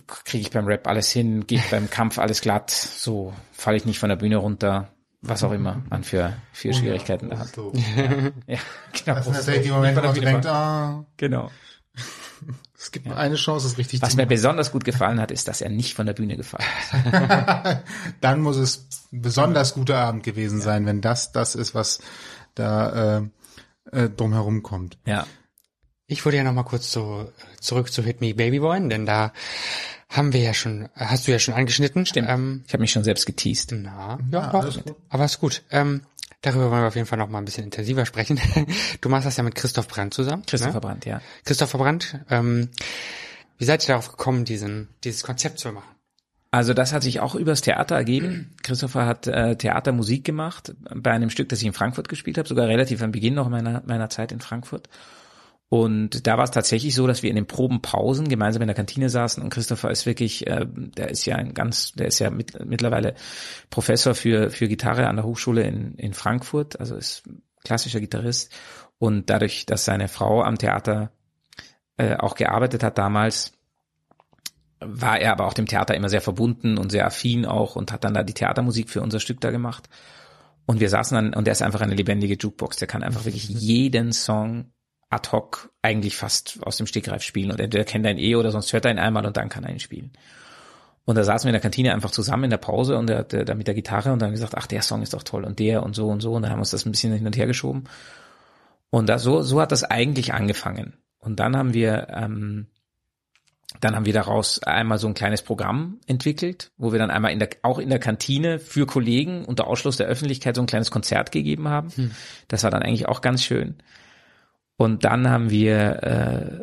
kriege ich beim Rap alles hin, geht beim Kampf alles glatt, so falle ich nicht von der Bühne runter, was auch immer man für, für oh Schwierigkeiten da hat. So. Ja, genau. Das sind natürlich die Momente, wo man denkt, ah, Genau. es gibt nur eine Chance, es richtig Was zu mir machen. besonders gut gefallen hat, ist, dass er nicht von der Bühne gefallen ist. Dann muss es ein besonders guter Abend gewesen sein, wenn das das ist, was da äh, äh, drumherum kommt. Ja. Ich würde ja noch mal kurz so zurück zu Hit Me Baby wollen, denn da haben wir ja schon, hast du ja schon angeschnitten. Stimmt. Ähm, Ich habe mich schon selbst geteased. na, ja, Ja, doch. Aber ist gut. Ähm, darüber wollen wir auf jeden Fall noch mal ein bisschen intensiver sprechen. Du machst das ja mit Christoph Brandt zusammen. Christopher Ne? Brandt, ja. Christopher Brandt. Ähm, wie seid ihr darauf gekommen, diesen, dieses Konzept zu machen? Also das hat sich auch übers Theater ergeben. Christopher hat äh, Theatermusik gemacht bei einem Stück, das ich in Frankfurt gespielt habe, sogar relativ am Beginn noch meiner, meiner Zeit in Frankfurt. Und da war es tatsächlich so, dass wir in den Probenpausen gemeinsam in der Kantine saßen und Christopher ist wirklich, äh, der ist ja ein ganz, der ist ja mit, mittlerweile Professor für, für Gitarre an der Hochschule in, in Frankfurt, also ist klassischer Gitarrist. Und dadurch, dass seine Frau am Theater äh, auch gearbeitet hat damals, war er aber auch dem Theater immer sehr verbunden und sehr affin auch und hat dann da die Theatermusik für unser Stück da gemacht. Und wir saßen dann, und er ist einfach eine lebendige Jukebox, der kann einfach wirklich jeden Song ad hoc eigentlich fast aus dem Stegreif spielen. Und entweder kennt ihn eh oder sonst hört er ihn einmal und dann kann er ihn spielen. Und da saßen wir in der Kantine einfach zusammen in der Pause und er, der, der mit der Gitarre und dann gesagt, ach, der Song ist doch toll und der und so und so. Und dann haben wir uns das ein bisschen hin und her geschoben. Und da, so, so hat das eigentlich angefangen. Und dann haben wir, ähm, dann haben wir daraus einmal so ein kleines Programm entwickelt, wo wir dann einmal in der, auch in der Kantine für Kollegen unter Ausschluss der Öffentlichkeit so ein kleines Konzert gegeben haben. Das war dann eigentlich auch ganz schön. Und dann haben wir, äh,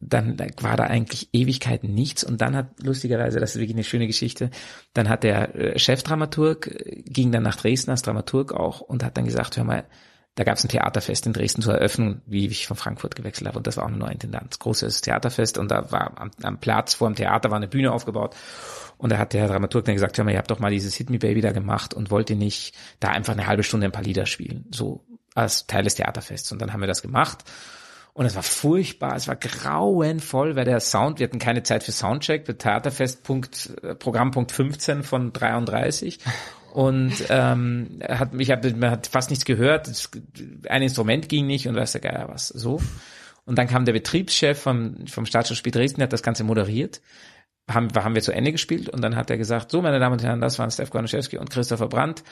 dann war da eigentlich Ewigkeiten nichts. Und dann hat lustigerweise, das ist wirklich eine schöne Geschichte, dann hat der äh, Chefdramaturg, äh, ging dann nach Dresden als Dramaturg auch und hat dann gesagt, hör mal, da gab es ein Theaterfest in Dresden zur Eröffnung, wie ich von Frankfurt gewechselt habe. Und das war auch eine neue Intendanz. Großes Theaterfest. Und da war am, am Platz vor dem Theater war eine Bühne aufgebaut. Und da hat der Dramaturg dann gesagt, hör mal, ihr habt doch mal dieses Hit Me Baby da gemacht und wollt ihr nicht da einfach eine halbe Stunde ein paar Lieder spielen, so als Teil des Theaterfests. Und dann haben wir das gemacht. Und es war furchtbar, es war grauenvoll, weil der Sound, wir hatten keine Zeit für Soundcheck, für Theaterfest Punkt, äh, Programmpunkt 15 von 33 und ähm, hat, ich hab, man hat fast nichts gehört, es, ein Instrument ging nicht und weiß der Geier was, so. Und dann kam der Betriebschef vom, vom Staatsschauspiel Dresden, der hat das Ganze moderiert, haben, haben wir zu Ende gespielt. Und dann hat er gesagt, so meine Damen und Herren, das waren Steph Gornaschewski und Christopher Brandt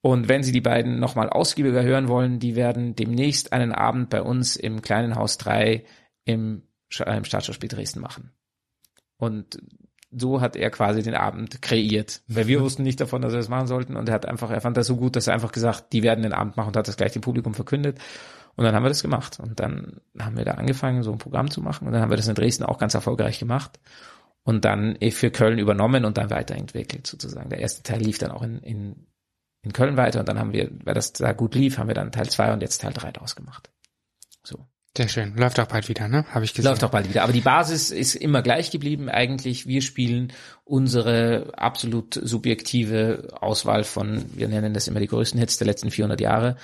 und wenn Sie die beiden nochmal ausgiebiger hören wollen, die werden demnächst einen Abend bei uns im kleinen Haus 3 im, äh, im Staatsschauspiel Dresden machen. Und so hat er quasi den Abend kreiert. Weil wir wussten nicht davon, dass wir das machen sollten. Und er hat einfach, er fand das so gut, dass er einfach gesagt, die werden den Abend machen und hat das gleich dem Publikum verkündet. Und dann haben wir das gemacht. Und dann haben wir da angefangen, so ein Programm zu machen. Und dann haben wir das in Dresden auch ganz erfolgreich gemacht. Und dann eh für Köln übernommen und dann weiterentwickelt sozusagen. Der erste Teil lief dann auch in, in, in Köln weiter. Und dann haben wir, weil das da gut lief, haben wir dann Teil zwei und jetzt Teil drei draus gemacht. So. Sehr schön. Läuft auch bald wieder, ne? Habe ich gesehen. Läuft auch bald wieder. Aber die Basis ist immer gleich geblieben eigentlich. Wir spielen unsere absolut subjektive Auswahl von, wir nennen das immer die größten Hits der letzten 400 Jahre.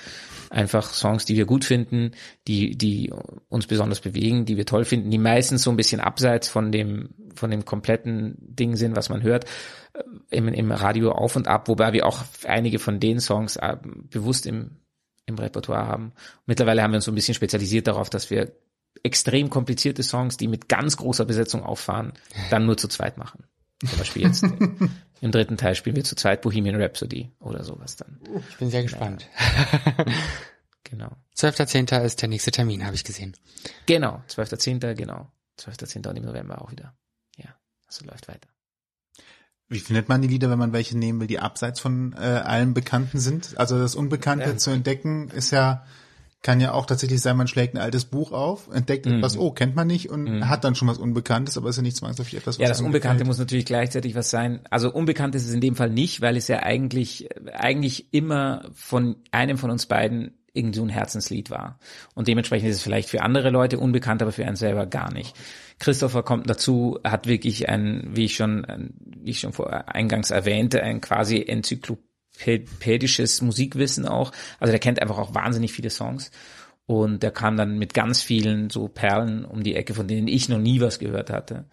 Einfach Songs, die wir gut finden, die, die uns besonders bewegen, die wir toll finden, die meistens so ein bisschen abseits von dem, von dem kompletten Ding sind, was man hört, äh, im, im Radio auf und ab, wobei wir auch einige von den Songs äh, bewusst im, im Repertoire haben. Mittlerweile haben wir uns so ein bisschen spezialisiert darauf, dass wir extrem komplizierte Songs, die mit ganz großer Besetzung auffahren, dann nur zu zweit machen. Zum Beispiel jetzt äh, im dritten Teil spielen wir zu zweit Bohemian Rhapsody oder sowas dann. Ich bin sehr gespannt. Genau. 12.10. ist der nächste Termin, habe ich gesehen. Genau, 12.10., genau. 12.10. und im November auch wieder. Ja, also läuft weiter. Wie findet man die Lieder, wenn man welche nehmen will, die abseits von äh, allen Bekannten sind? Also das Unbekannte Ja. zu entdecken ist ja, kann ja auch tatsächlich sein, man schlägt ein altes Buch auf, entdeckt Mhm. etwas, oh, kennt man nicht und hat dann schon was Unbekanntes, aber ist ja nicht zwangsläufig etwas, was Ja, das Unbekannte gefällt. muss natürlich gleichzeitig was sein. Also unbekannt ist es in dem Fall nicht, weil es ja eigentlich, eigentlich immer von einem von uns beiden irgendwie so ein Herzenslied war. Und dementsprechend ist es vielleicht für andere Leute unbekannt, aber für einen selber gar nicht. Christopher kommt dazu, hat wirklich ein, wie ich schon, wie ich schon vor eingangs erwähnte, ein quasi enzyklopädisches Musikwissen auch. Also der kennt einfach auch wahnsinnig viele Songs. Und der kam dann mit ganz vielen so Perlen um die Ecke, von denen ich noch nie was gehört hatte.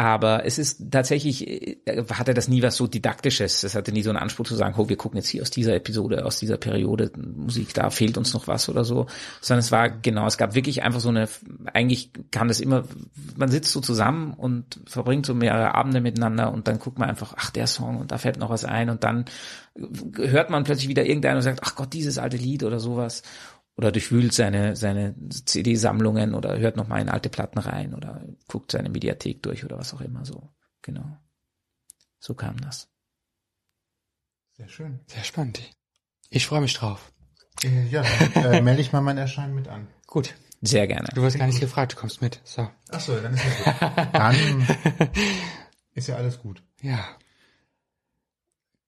Aber es ist tatsächlich, äh, hatte das nie was so Didaktisches. Es hatte nie so einen Anspruch zu sagen, oh, wir gucken jetzt hier aus dieser Episode, aus dieser Periode Musik, da fehlt uns noch was oder so. Sondern es war genau, es gab wirklich einfach so eine, eigentlich kam das immer, man sitzt so zusammen und verbringt so mehrere Abende miteinander und dann guckt man einfach, ach, der Song und da fällt noch was ein und dann hört man plötzlich wieder irgendeiner und sagt, ach Gott, dieses alte Lied oder sowas. Oder durchwühlt seine, seine CD-Sammlungen oder hört noch mal in alte Platten rein oder guckt seine Mediathek durch oder was auch immer so. Genau. So kam das. Sehr schön. Sehr spannend. Ich freue mich drauf. Äh, ja, dann, äh, melde ich mal mein Erscheinen mit an. Gut. Sehr gerne. Du wirst gar nicht gefragt, du kommst mit. So. Ach so, dann ist ja gut. Dann ist ja alles gut. Ja.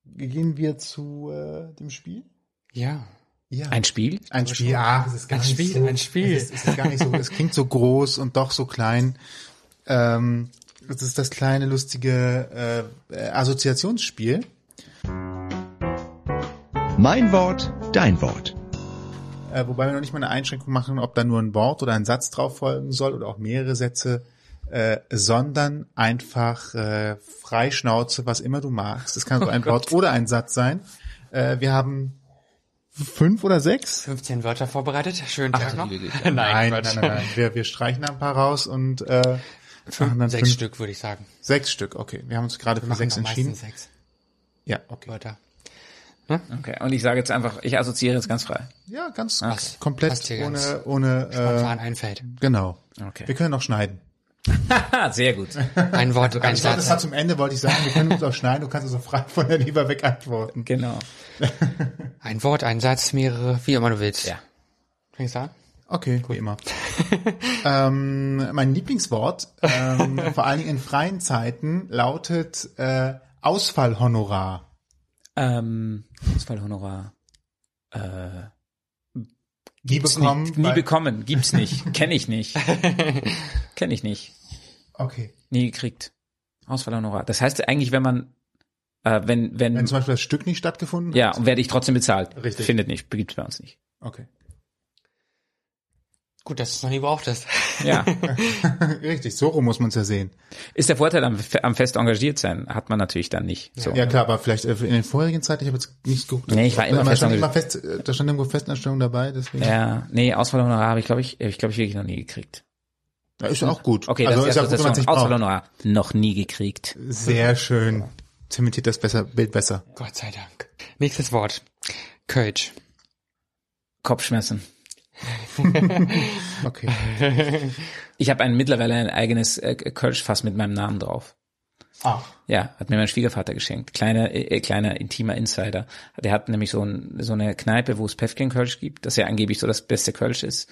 Gehen wir zu äh, dem Spiel? Ja. Ja. Ein Spiel? Ein Spiel, ach, es ist gar Ein nicht Spiel, so, ein Spiel. Es ist, es ist gar nicht so, es klingt so groß und doch so klein. Ähm, es ist das kleine, lustige äh, Assoziationsspiel. Mein Wort, dein Wort. Äh, wobei wir noch nicht mal eine Einschränkung machen, ob da nur ein Wort oder ein Satz drauf folgen soll oder auch mehrere Sätze, äh, sondern einfach äh, Freischnauze, was immer du magst. Es kann so ein Wort oder ein Satz sein. Äh, wir haben fünf oder sechs? 15 Wörter vorbereitet. Schönen Tag noch. nein, nein, nein, nein, nein. Wir, wir streichen da ein paar raus und äh, machen dann Sechs fünf, Stück, würde ich sagen. sechs Stück. Okay, wir haben uns gerade für sechs entschieden. Sechs Ja, okay. Wörter. Okay. Und ich sage jetzt einfach, ich assoziiere jetzt ganz frei. Ja, ganz Was? komplett ohne, ohne Spontan äh, einfällt. genau. Okay. Wir können noch schneiden. Haha, sehr gut. Ein Wort, ein glaube, das Satz. war zum Ende, wollte ich sagen, wir können uns auch schneiden, du kannst also frei von der Leber weg antworten. Genau. Ein Wort, ein Satz, mehrere, wie immer du willst. Ja. Fängst du an? Okay, wie immer. ähm, mein Lieblingswort, ähm, vor allen Dingen in freien Zeiten, lautet äh, Ausfallhonorar. Ähm, Ausfallhonorar. Äh, Nie gibt's bekommen. nicht, nie bekommen, gibt's nicht, kenne ich nicht, kenne ich nicht, Okay. nie gekriegt. Ausfallhonorar. Das heißt eigentlich, wenn man, äh, wenn, wenn, Wenn zum Beispiel das Stück nicht stattgefunden ja, hat. und werde ich trotzdem bezahlt. Richtig. Findet nicht, gibt's bei uns nicht. Okay. Gut, dass du es noch nie brauchtest. Ja. Richtig, so rum muss man es ja sehen. Ist der Vorteil am, am fest engagiert sein, hat man natürlich dann nicht. So. Ja klar, aber vielleicht äh, in den vorherigen Zeiten, ich habe jetzt nicht geguckt. Nee, ich war immer da fest stand engagiert. immer fest, äh, da stand irgendwo Festanstellung dabei, deswegen. Ja, nee, Ausfallhonorar habe ich, glaube ich, ich glaube ich wirklich noch nie gekriegt. Ja, ist auch gut. Okay, also das ist ja gut, wenn man. Ausfallhonorar noch nie gekriegt. Sehr schön. Zementiert das besser, Bild besser. Gott sei Dank. Nächstes Wort. Kölsch. Kopfschmerzen. Okay. Ich habe ein mittlerweile ein eigenes äh, Kölschfass mit meinem Namen drauf. Ach. Ja, hat mir mein Schwiegervater geschenkt. Kleiner, äh, kleiner intimer Insider. Der hat nämlich so, ein, so eine Kneipe, wo es Päffchen-Kölsch gibt, das ja angeblich so das beste Kölsch ist,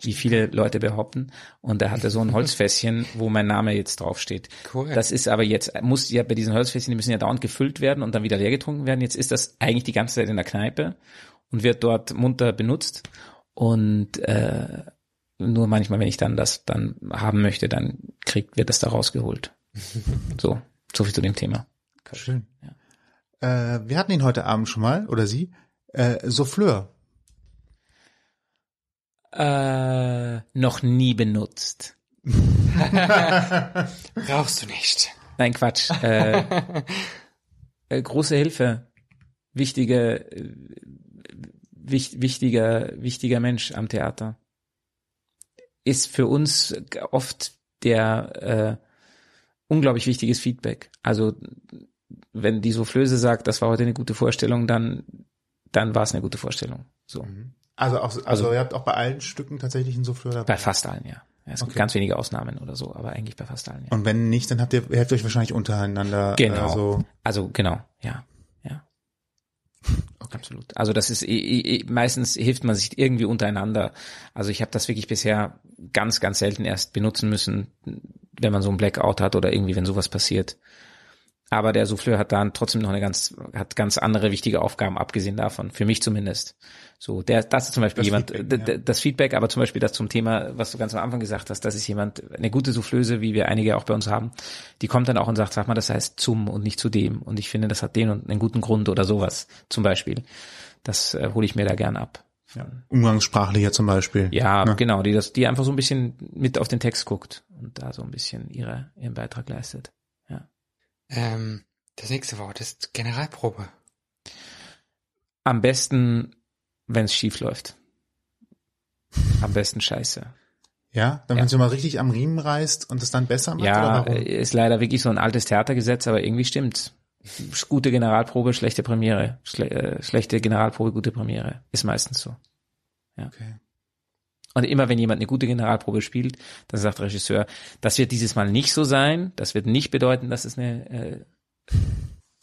wie viele Leute behaupten. Und da hatte so ein Holzfässchen, wo mein Name jetzt draufsteht. Cool. Das ist aber jetzt, muss ja bei diesen Holzfässchen, die müssen ja dauernd gefüllt werden und dann wieder leer getrunken werden. Jetzt ist das eigentlich die ganze Zeit in der Kneipe und wird dort munter benutzt. Und äh, nur manchmal, wenn ich dann das dann haben möchte, dann kriegt, wird das da rausgeholt. So, so viel zu dem Thema. Schön. Äh, wir hatten ihn heute Abend schon mal, oder sie, äh, Souffleur. Äh, noch nie benutzt. Brauchst du nicht. Nein, Quatsch. Äh, äh, große Hilfe. Wichtige, äh, wich, wichtiger, wichtiger Mensch am Theater. Ist für uns oft der äh, unglaublich wichtiges Feedback. Also wenn die Soufflöse sagt, das war heute eine gute Vorstellung, dann dann war es eine gute Vorstellung. So Also auch, also, Also- ihr habt auch bei allen Stücken tatsächlich einen Souffleur dabei. bei fast allen, ja. Ja, es gibt Okay. ganz wenige Ausnahmen oder so, aber eigentlich bei fast allen. Ja. Und wenn nicht, dann habt ihr, helft euch wahrscheinlich untereinander. Genau. Äh, so. Also genau, ja. Absolut. Also das ist meistens hilft man sich irgendwie untereinander. Also ich habe das wirklich bisher ganz, ganz selten erst benutzen müssen, wenn man so ein Blackout hat oder irgendwie, wenn sowas passiert. Aber der Souffleur hat dann trotzdem noch eine ganz, hat ganz andere wichtige Aufgaben, abgesehen davon, für mich zumindest. So, der, das ist zum Beispiel Das jemand, Feedback, ja. das Feedback, aber zum Beispiel das zum Thema, was du ganz am Anfang gesagt hast, das ist jemand, eine gute Soufflöse, wie wir einige auch bei uns haben, die kommt dann auch und sagt, sag mal, das heißt zum und nicht zu dem. Und ich finde, das hat den und einen guten Grund oder sowas, zum Beispiel. Das äh, hole ich mir da gern ab. Ja, Umgangssprachlicher zum Beispiel. ja Ne? genau, die das, die einfach so ein bisschen mit auf den Text guckt und da so ein bisschen ihre, ihren Beitrag leistet. Ja. Ähm, das nächste Wort ist Generalprobe. Am besten, wenn es schief läuft. Am besten scheiße. Ja, dann Ja. wenn du mal richtig am Riemen reißt und es dann besser macht, oder Ja, warum? äh, ist leider wirklich so ein altes Theatergesetz, aber irgendwie stimmt's. Gute Generalprobe, schlechte Premiere. Schle äh, schlechte Generalprobe, gute Premiere. Ist meistens so. Okay. Und immer wenn jemand eine gute Generalprobe spielt, dann sagt der Regisseur, das wird dieses Mal nicht so sein. Das wird nicht bedeuten, dass es eine äh,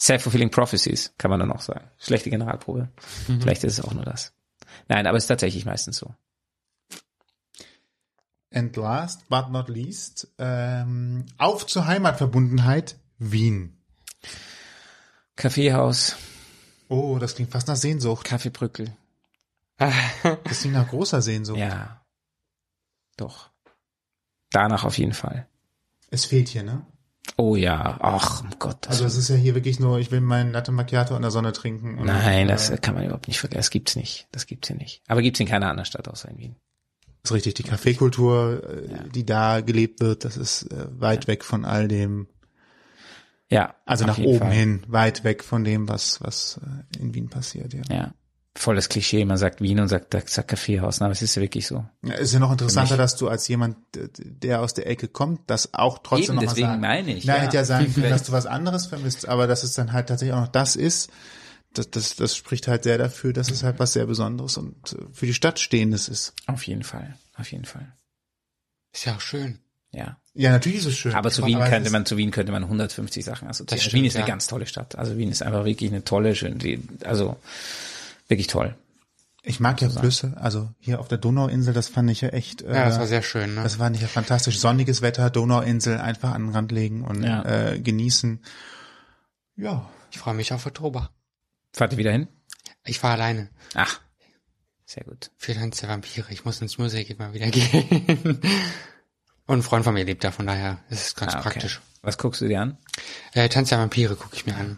self-fulfilling prophecies, kann man dann auch sagen. Schlechte Generalprobe. Vielleicht ist es auch nur das. Nein, aber es ist tatsächlich meistens so. And last but not least, ähm, auf zur Heimatverbundenheit Wien. Kaffeehaus, Oh, das klingt fast nach Sehnsucht. Kaffeebrückel. Das klingt nach großer Sehnsucht. Ja. Doch. Danach auf jeden Fall. Es fehlt hier, ne? Oh ja, ach, um Gott. Also es ist ja hier wirklich nur, ich will meinen Latte Macchiato in der Sonne trinken. Nein, das äh, kann man überhaupt nicht vergessen. Das gibt's nicht. Das gibt's hier nicht. Aber gibt's in keiner anderen Stadt außer in Wien. ist richtig. Die Kaffeekultur, äh, Ja. die da gelebt wird, das ist äh, weit weg von all dem, Ja. also nach oben Fall. hin, weit weg von dem, was was in Wien passiert. Ja. Ja. Volles Klischee. Man sagt Wien und sagt, sagt Kaffeehaus. Na, aber es ist ja wirklich so. Ja, ist ja noch interessanter, dass du als jemand, der aus der Ecke kommt, das auch trotzdem Eben, noch deswegen sagen. meine ich, Nein, ja. hätte ja sagen können, dass du was anderes vermisst, aber dass es dann halt tatsächlich auch noch das ist, das, das, das spricht halt sehr dafür, dass es halt was sehr Besonderes und äh, für die Stadt Stehendes ist. Auf jeden Fall. Auf jeden Fall. Ist ja auch schön. Ja. Ja, natürlich ist es schön. Aber zu Wien könnte man, zu Wien könnte man 150 Sachen assoziieren. Das Also stimmt, Wien ist eine ja. ganz tolle Stadt. Also Wien ist einfach wirklich eine tolle, schöne, die- also wirklich toll. Ich mag ja Flüsse, also hier auf der Donauinsel, das fand ich ja echt. Äh, Ja, das war sehr schön, ne? Das fand ich ja fantastisch. Sonniges Wetter, Donauinsel, einfach an den Rand legen und Ja. äh, genießen. Ja. Ich freue mich auf Oktober. Fahrt ihr wieder hin? Ich war alleine. Ach, sehr gut. Für Tanz der Vampire. Ich muss ins Museum mal wieder gehen. Und ein Freund von mir lebt da, von daher ist es ganz Ah, okay. praktisch. Was guckst du dir an? Äh, Tanz der Vampire gucke ich mir an.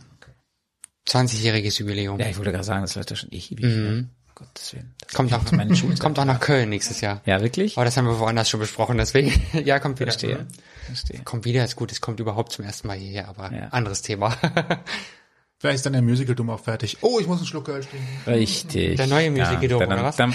20-jähriges Jubiläum. Ja, ich wollte gerade sagen, das läuft ja schon ewig. Ne? Gottes Willen. Das kommt auch, Schulen. kommt auch nach Köln nächstes Jahr. Ja, wirklich? Aber das haben wir woanders schon besprochen, deswegen, ja, kommt wieder. Verstehe. Verstehe. Kommt wieder, ist gut, es kommt überhaupt zum ersten Mal hierher, aber Ja. anderes Thema. Vielleicht ist dann der Musical-Dumm auch fertig. Oh, ich muss einen Schluck Kölsch trinken. Richtig. Der neue Musical Dome, dann- oder was? dann-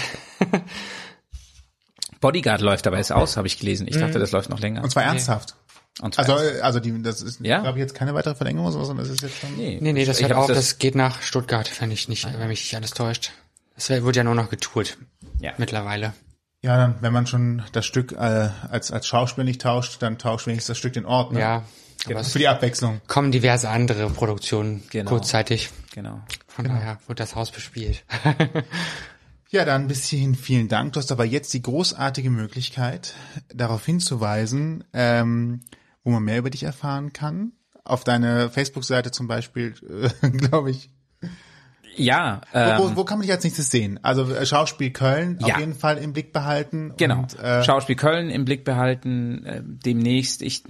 Bodyguard läuft aber jetzt aus, habe ich gelesen. Ich dachte, das läuft noch länger. Und zwar ernsthaft. Also, äh, also die, das ist, Ja. glaube ich, jetzt keine weitere Verlängerung, sondern das ist jetzt schon. nee, nee, nee, das hört hab auf, das, geht nach Stuttgart, wenn ich nicht, wenn mich nicht alles täuscht. Es wird ja nur noch getourt. Ja. Mittlerweile. Ja, dann, wenn man schon das Stück äh, als als Schauspiel nicht tauscht, dann tauscht wenigstens das Stück den Ort. Ne? Ja. Aber es Für die Abwechslung. kommen diverse andere Produktionen Genau. kurzzeitig. Genau. Von daher wird das Haus bespielt. Ja, dann bis hierhin vielen Dank. Du hast aber jetzt die großartige Möglichkeit, darauf hinzuweisen, ähm, wo man mehr über dich erfahren kann. Auf deine Facebook-Seite zum Beispiel, äh, glaube ich. Ja, Wo, ähm, wo, wo kann man dich als nächstes sehen? Also äh, Schauspiel Köln Ja. auf jeden Fall im Blick behalten. Genau. Und, äh, Schauspiel Köln im Blick behalten. Äh, demnächst, ich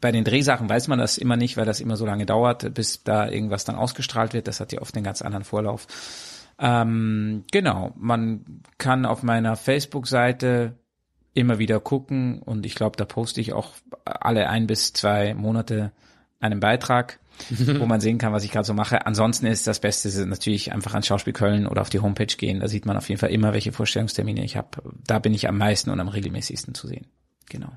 bei den Drehsachen weiß man das immer nicht, weil das immer so lange dauert, bis da irgendwas dann ausgestrahlt wird. Das hat ja oft einen ganz anderen Vorlauf. Ähm, genau. Man kann auf meiner Facebook-Seite immer wieder gucken und ich glaube, da poste ich auch alle ein bis zwei Monate einen Beitrag, wo man sehen kann, was ich gerade so mache. Ansonsten ist das Beste natürlich einfach ans Schauspiel Köln oder auf die Homepage gehen. Da sieht man auf jeden Fall immer, welche Vorstellungstermine ich habe. Da bin ich am meisten und am regelmäßigsten zu sehen. Genau.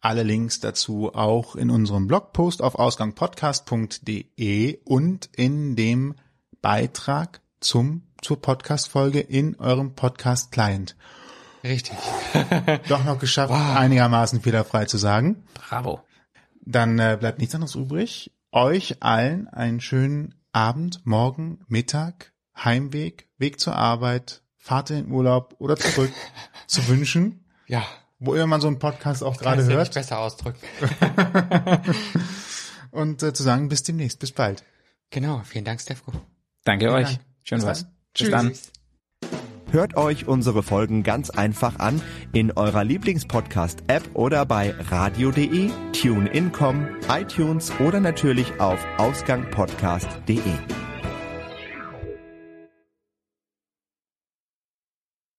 Alle Links dazu auch in unserem Blogpost auf ausgangpodcast.de und in dem Beitrag zum zur Podcast-Folge in eurem Podcast-Client. Richtig. Doch noch geschafft, einigermaßen fehlerfrei zu sagen. Bravo. Dann äh, bleibt nichts anderes übrig. Euch allen einen schönen Abend, Morgen, Mittag, Heimweg, Weg zur Arbeit, Fahrt in den Urlaub oder zurück zu wünschen, Ja. wo immer man so einen Podcast auch gerade hört. nicht besser ausdrücken. Und äh, zu sagen, bis demnächst, bis bald. Genau. Vielen Dank, Stefko. Danke euch. Dank. Schön Bis was. dann. Bis Tschüss. dann. Hört euch unsere Folgen ganz einfach an in eurer Lieblingspodcast-App oder bei radio.de, TuneIn.com, iTunes oder natürlich auf ausgangpodcast.de.